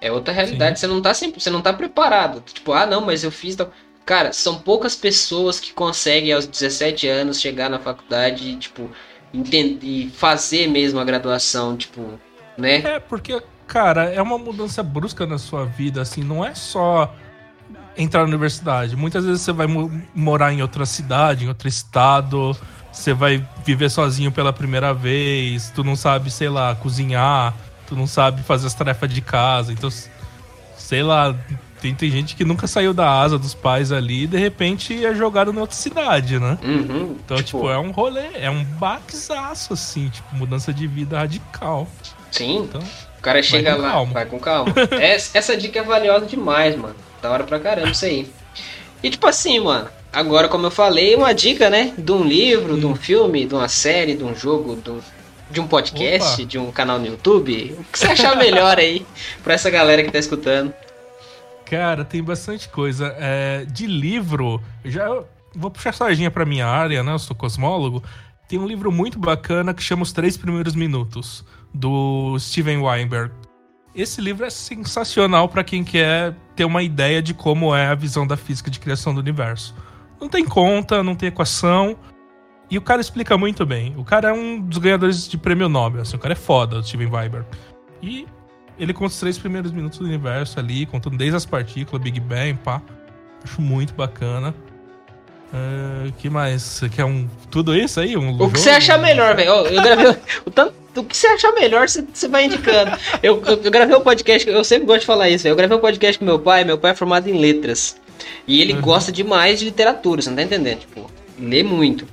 É outra realidade. Você não tá sempre, você não tá preparado. Tipo, ah, não, mas eu fiz tal. Cara, são poucas pessoas que conseguem aos 17 anos chegar na faculdade e, tipo, entender e fazer mesmo a graduação, tipo, né? É, porque, cara, é uma mudança brusca na sua vida, assim, não é só entrar na universidade. Muitas vezes você vai mo- morar em outra cidade, em outro estado, você vai viver sozinho pela primeira vez, tu não sabe, sei lá, cozinhar, tu não sabe fazer as tarefas de casa, então, sei lá, tem, tem gente que nunca saiu da asa dos pais ali e de repente é jogado em outra cidade, né? Uhum. Então, tipo, é um rolê, é um baquezaço, assim, tipo, mudança de vida radical. Sim. Então, O cara chega com lá, calma. vai com calma. Essa, essa dica é valiosa demais, mano. Da hora pra caramba isso aí. E tipo assim, mano. Agora, como eu falei, uma dica, né? De um livro, de um filme, de uma série, de um jogo, de um, de um podcast, Opa. de um canal no YouTube. O que você achar melhor aí pra essa galera que tá escutando? Cara, tem bastante coisa. É, de livro, já vou puxar sardinha pra minha área, né? Eu sou cosmólogo. Tem um livro muito bacana que chama Os Três Primeiros Minutos, do Steven Weinberg. Esse livro é sensacional pra quem quer ter uma ideia de como é a visão da física de criação do universo. Não tem conta, não tem equação. E o cara explica muito bem. O cara é um dos ganhadores de prêmio Nobel. Assim, o cara é foda, o Steven Weinberg. E ele conta os três primeiros minutos do universo ali, contando desde as partículas, Big Bang, pá. Acho muito bacana. O que mais? Você quer um. Tudo isso aí? Um O que você achar melhor, velho. Eu gravei. O, tanto, o que você achar melhor, você, vai indicando. Eu, eu, eu gravei um podcast, eu sempre gosto de falar isso. Eu gravei um podcast com meu pai, meu pai é formado em letras. E ele gosta demais de literatura, você não tá entendendo? Tipo, lê muito.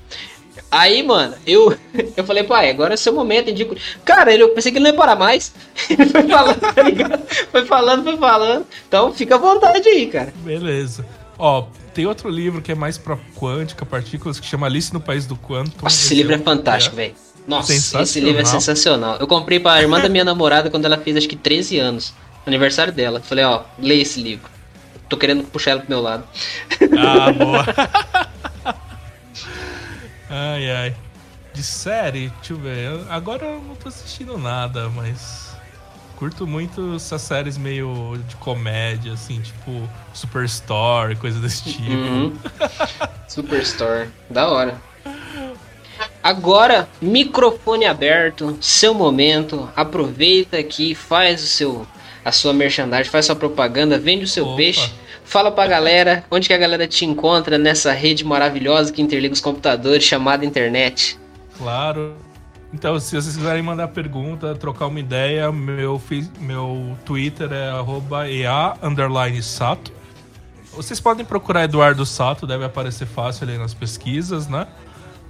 Aí, mano, eu, eu falei, pai, agora é seu momento, indico. Cara, ele, eu pensei que ele não ia parar mais. Ele foi falando, tá ligado? Foi falando, foi falando. Então fica à vontade aí, cara. Beleza. Ó, tem outro livro que é mais pra quântica, partículas, que chama Alice no País do Quantum. Nossa, esse livro é fantástico, velho. Nossa, esse livro é sensacional. Eu comprei pra irmã da minha namorada quando ela fez acho que 13 anos. Aniversário dela. Falei, ó, lê esse livro. Tô querendo puxar ela pro meu lado. Ah, boa. ai, ai. De série, deixa eu ver. eu- Agora eu não tô assistindo nada, mas. Curto muito essas séries meio de comédia, assim, tipo Superstore, coisa desse tipo. Uhum. Superstore. Da hora. Agora, microfone aberto, seu momento. Aproveita aqui, faz o seu a sua merchandising, faz sua propaganda, vende o seu Opa. peixe. Fala pra galera onde que a galera te encontra nessa rede maravilhosa que interliga os computadores chamada internet. Claro. Então, se vocês quiserem mandar pergunta, trocar uma ideia, meu, meu Twitter é arroba ea underline sato. Vocês podem procurar Eduardo Sato, deve aparecer fácil ali nas pesquisas, né?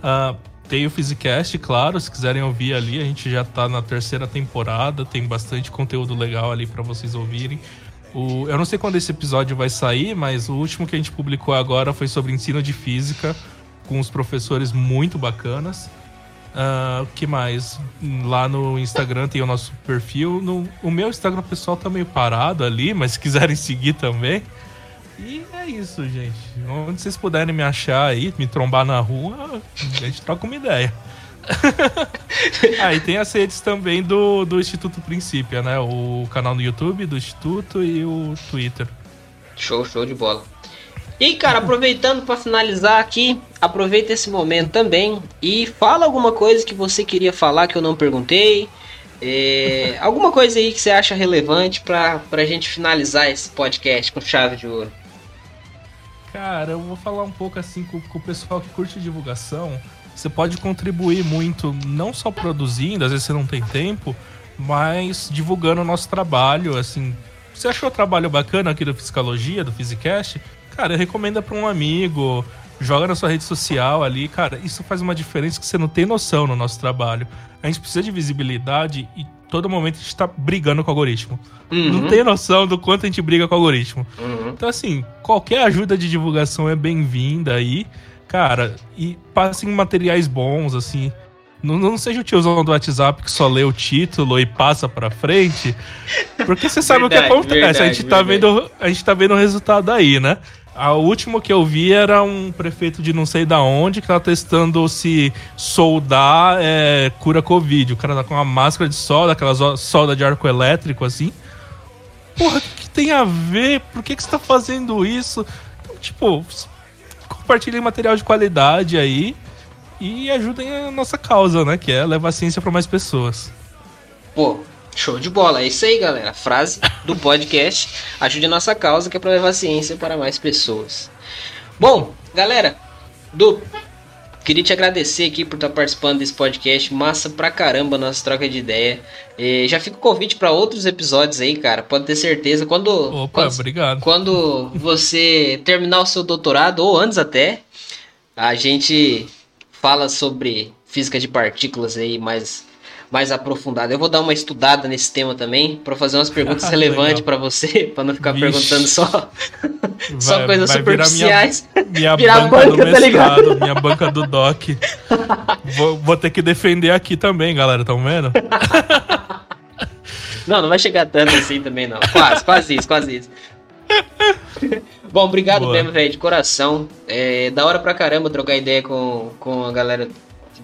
Ah, tem o Physicast, claro, se quiserem ouvir ali, a gente já tá na terceira temporada, tem bastante conteúdo legal ali para vocês ouvirem. O, eu não sei quando esse episódio vai sair, mas o último que a gente publicou agora foi sobre ensino de física, com os professores muito bacanas. O que mais? Lá no Instagram tem o nosso perfil. No, o meu Instagram pessoal tá meio parado ali, mas se quiserem seguir também. E é isso, gente. Onde vocês puderem me achar aí, me trombar na rua, a gente troca uma ideia. ah, e tem as redes também do, do Instituto Princípio, né? O canal no YouTube do Instituto e o Twitter. Show, show de bola. E aí, cara, aproveitando pra finalizar aqui, aproveita esse momento também e fala alguma coisa que você queria falar que eu não perguntei. É, alguma coisa aí que você acha relevante pra, pra gente finalizar esse podcast com chave de ouro. Cara, eu vou falar um pouco assim com, com o pessoal que curte divulgação. Você pode contribuir muito, não só produzindo, às vezes você não tem tempo, mas divulgando o nosso trabalho. Assim, você achou o trabalho bacana aqui do Fiscalogia, do Physicast? Cara, recomenda para um amigo, joga na sua rede social ali. Cara, isso faz uma diferença que você não tem noção no nosso trabalho. A gente precisa de visibilidade e todo momento a gente tá brigando com o algoritmo. Uhum. Não tem noção do quanto a gente briga com o algoritmo. Uhum. Então, assim, qualquer ajuda de divulgação é bem-vinda aí, cara. E passem materiais bons, assim. Não, não seja o tiozão do WhatsApp que só lê o título e passa pra frente. Porque você sabe o que Verdade, acontece. a, verdade, gente tá verdade. vendo, a gente tá vendo o resultado aí, né? A última que eu vi era um prefeito de não sei da onde que tava testando se soldar é, cura Covid. O cara tá com uma máscara de solda, aquela zo- solda de arco elétrico, assim. Porra, o que, que tem a ver? Por que, que você tá fazendo isso? Então, tipo, compartilhem material de qualidade aí e ajudem a nossa causa, né? Que é levar a ciência pra mais pessoas. Pô, show de bola. É isso aí, galera. Frase do podcast. Ajude a nossa causa, que é pra levar ciência para mais pessoas. Bom, galera, do queria te agradecer aqui por estar participando desse podcast. Massa pra caramba nossa troca de ideia. Eh, já fica o convite para outros episódios aí, cara. Pode ter certeza. Quando, Opa, quando, obrigado. quando você terminar o seu doutorado, ou antes até, a gente fala sobre física de partículas aí mais, mais aprofundada. Eu vou dar uma estudada nesse tema também, para fazer umas perguntas relevantes Legal. para você, para não ficar Vixe. perguntando só, só Vai- coisas vai virar superficiais. Minha Virar banca, banca, do tá ligado? mestrado, minha banca do doc. vou, vou ter que defender aqui também, galera, tão vendo? Não, não vai chegar tanto assim também, não. Quase, quase isso, quase isso. Bom, obrigado Boa. mesmo, velho, de coração. É da hora pra caramba trocar ideia com, com a galera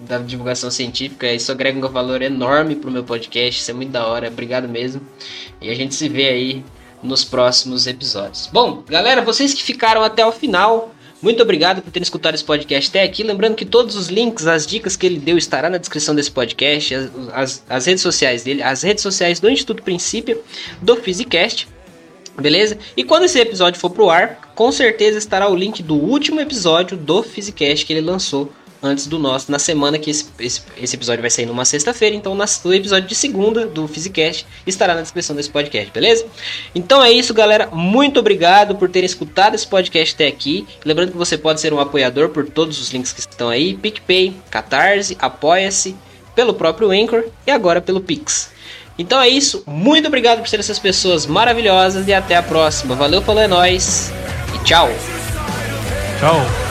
da divulgação científica. Isso agrega um valor enorme pro meu podcast. Isso é muito da hora. Obrigado mesmo. E a gente se vê aí nos próximos episódios. Bom, galera, vocês que ficaram até o final, muito obrigado por terem escutado esse podcast até aqui. Lembrando que todos os links, as dicas que ele deu estará na descrição desse podcast, as, as, as redes sociais dele, as redes sociais do Instituto Princípio, do Physicast. Beleza? E quando esse episódio for pro ar, com certeza estará o link do último episódio do Physicast que ele lançou antes do nosso, na semana que esse, esse, esse episódio vai sair numa sexta-feira. Então, na- no episódio de segunda do Physicast estará na descrição desse podcast, beleza? Então é isso, galera. Muito obrigado por terem escutado esse podcast até aqui. Lembrando que você pode ser um apoiador por todos os links que estão aí: PicPay, Catarse, Apoia-se, pelo próprio Anchor e agora pelo Pix. Então é isso. Muito obrigado por ser essas pessoas maravilhosas e até a próxima. Valeu, falou, é nóis e tchau. Tchau.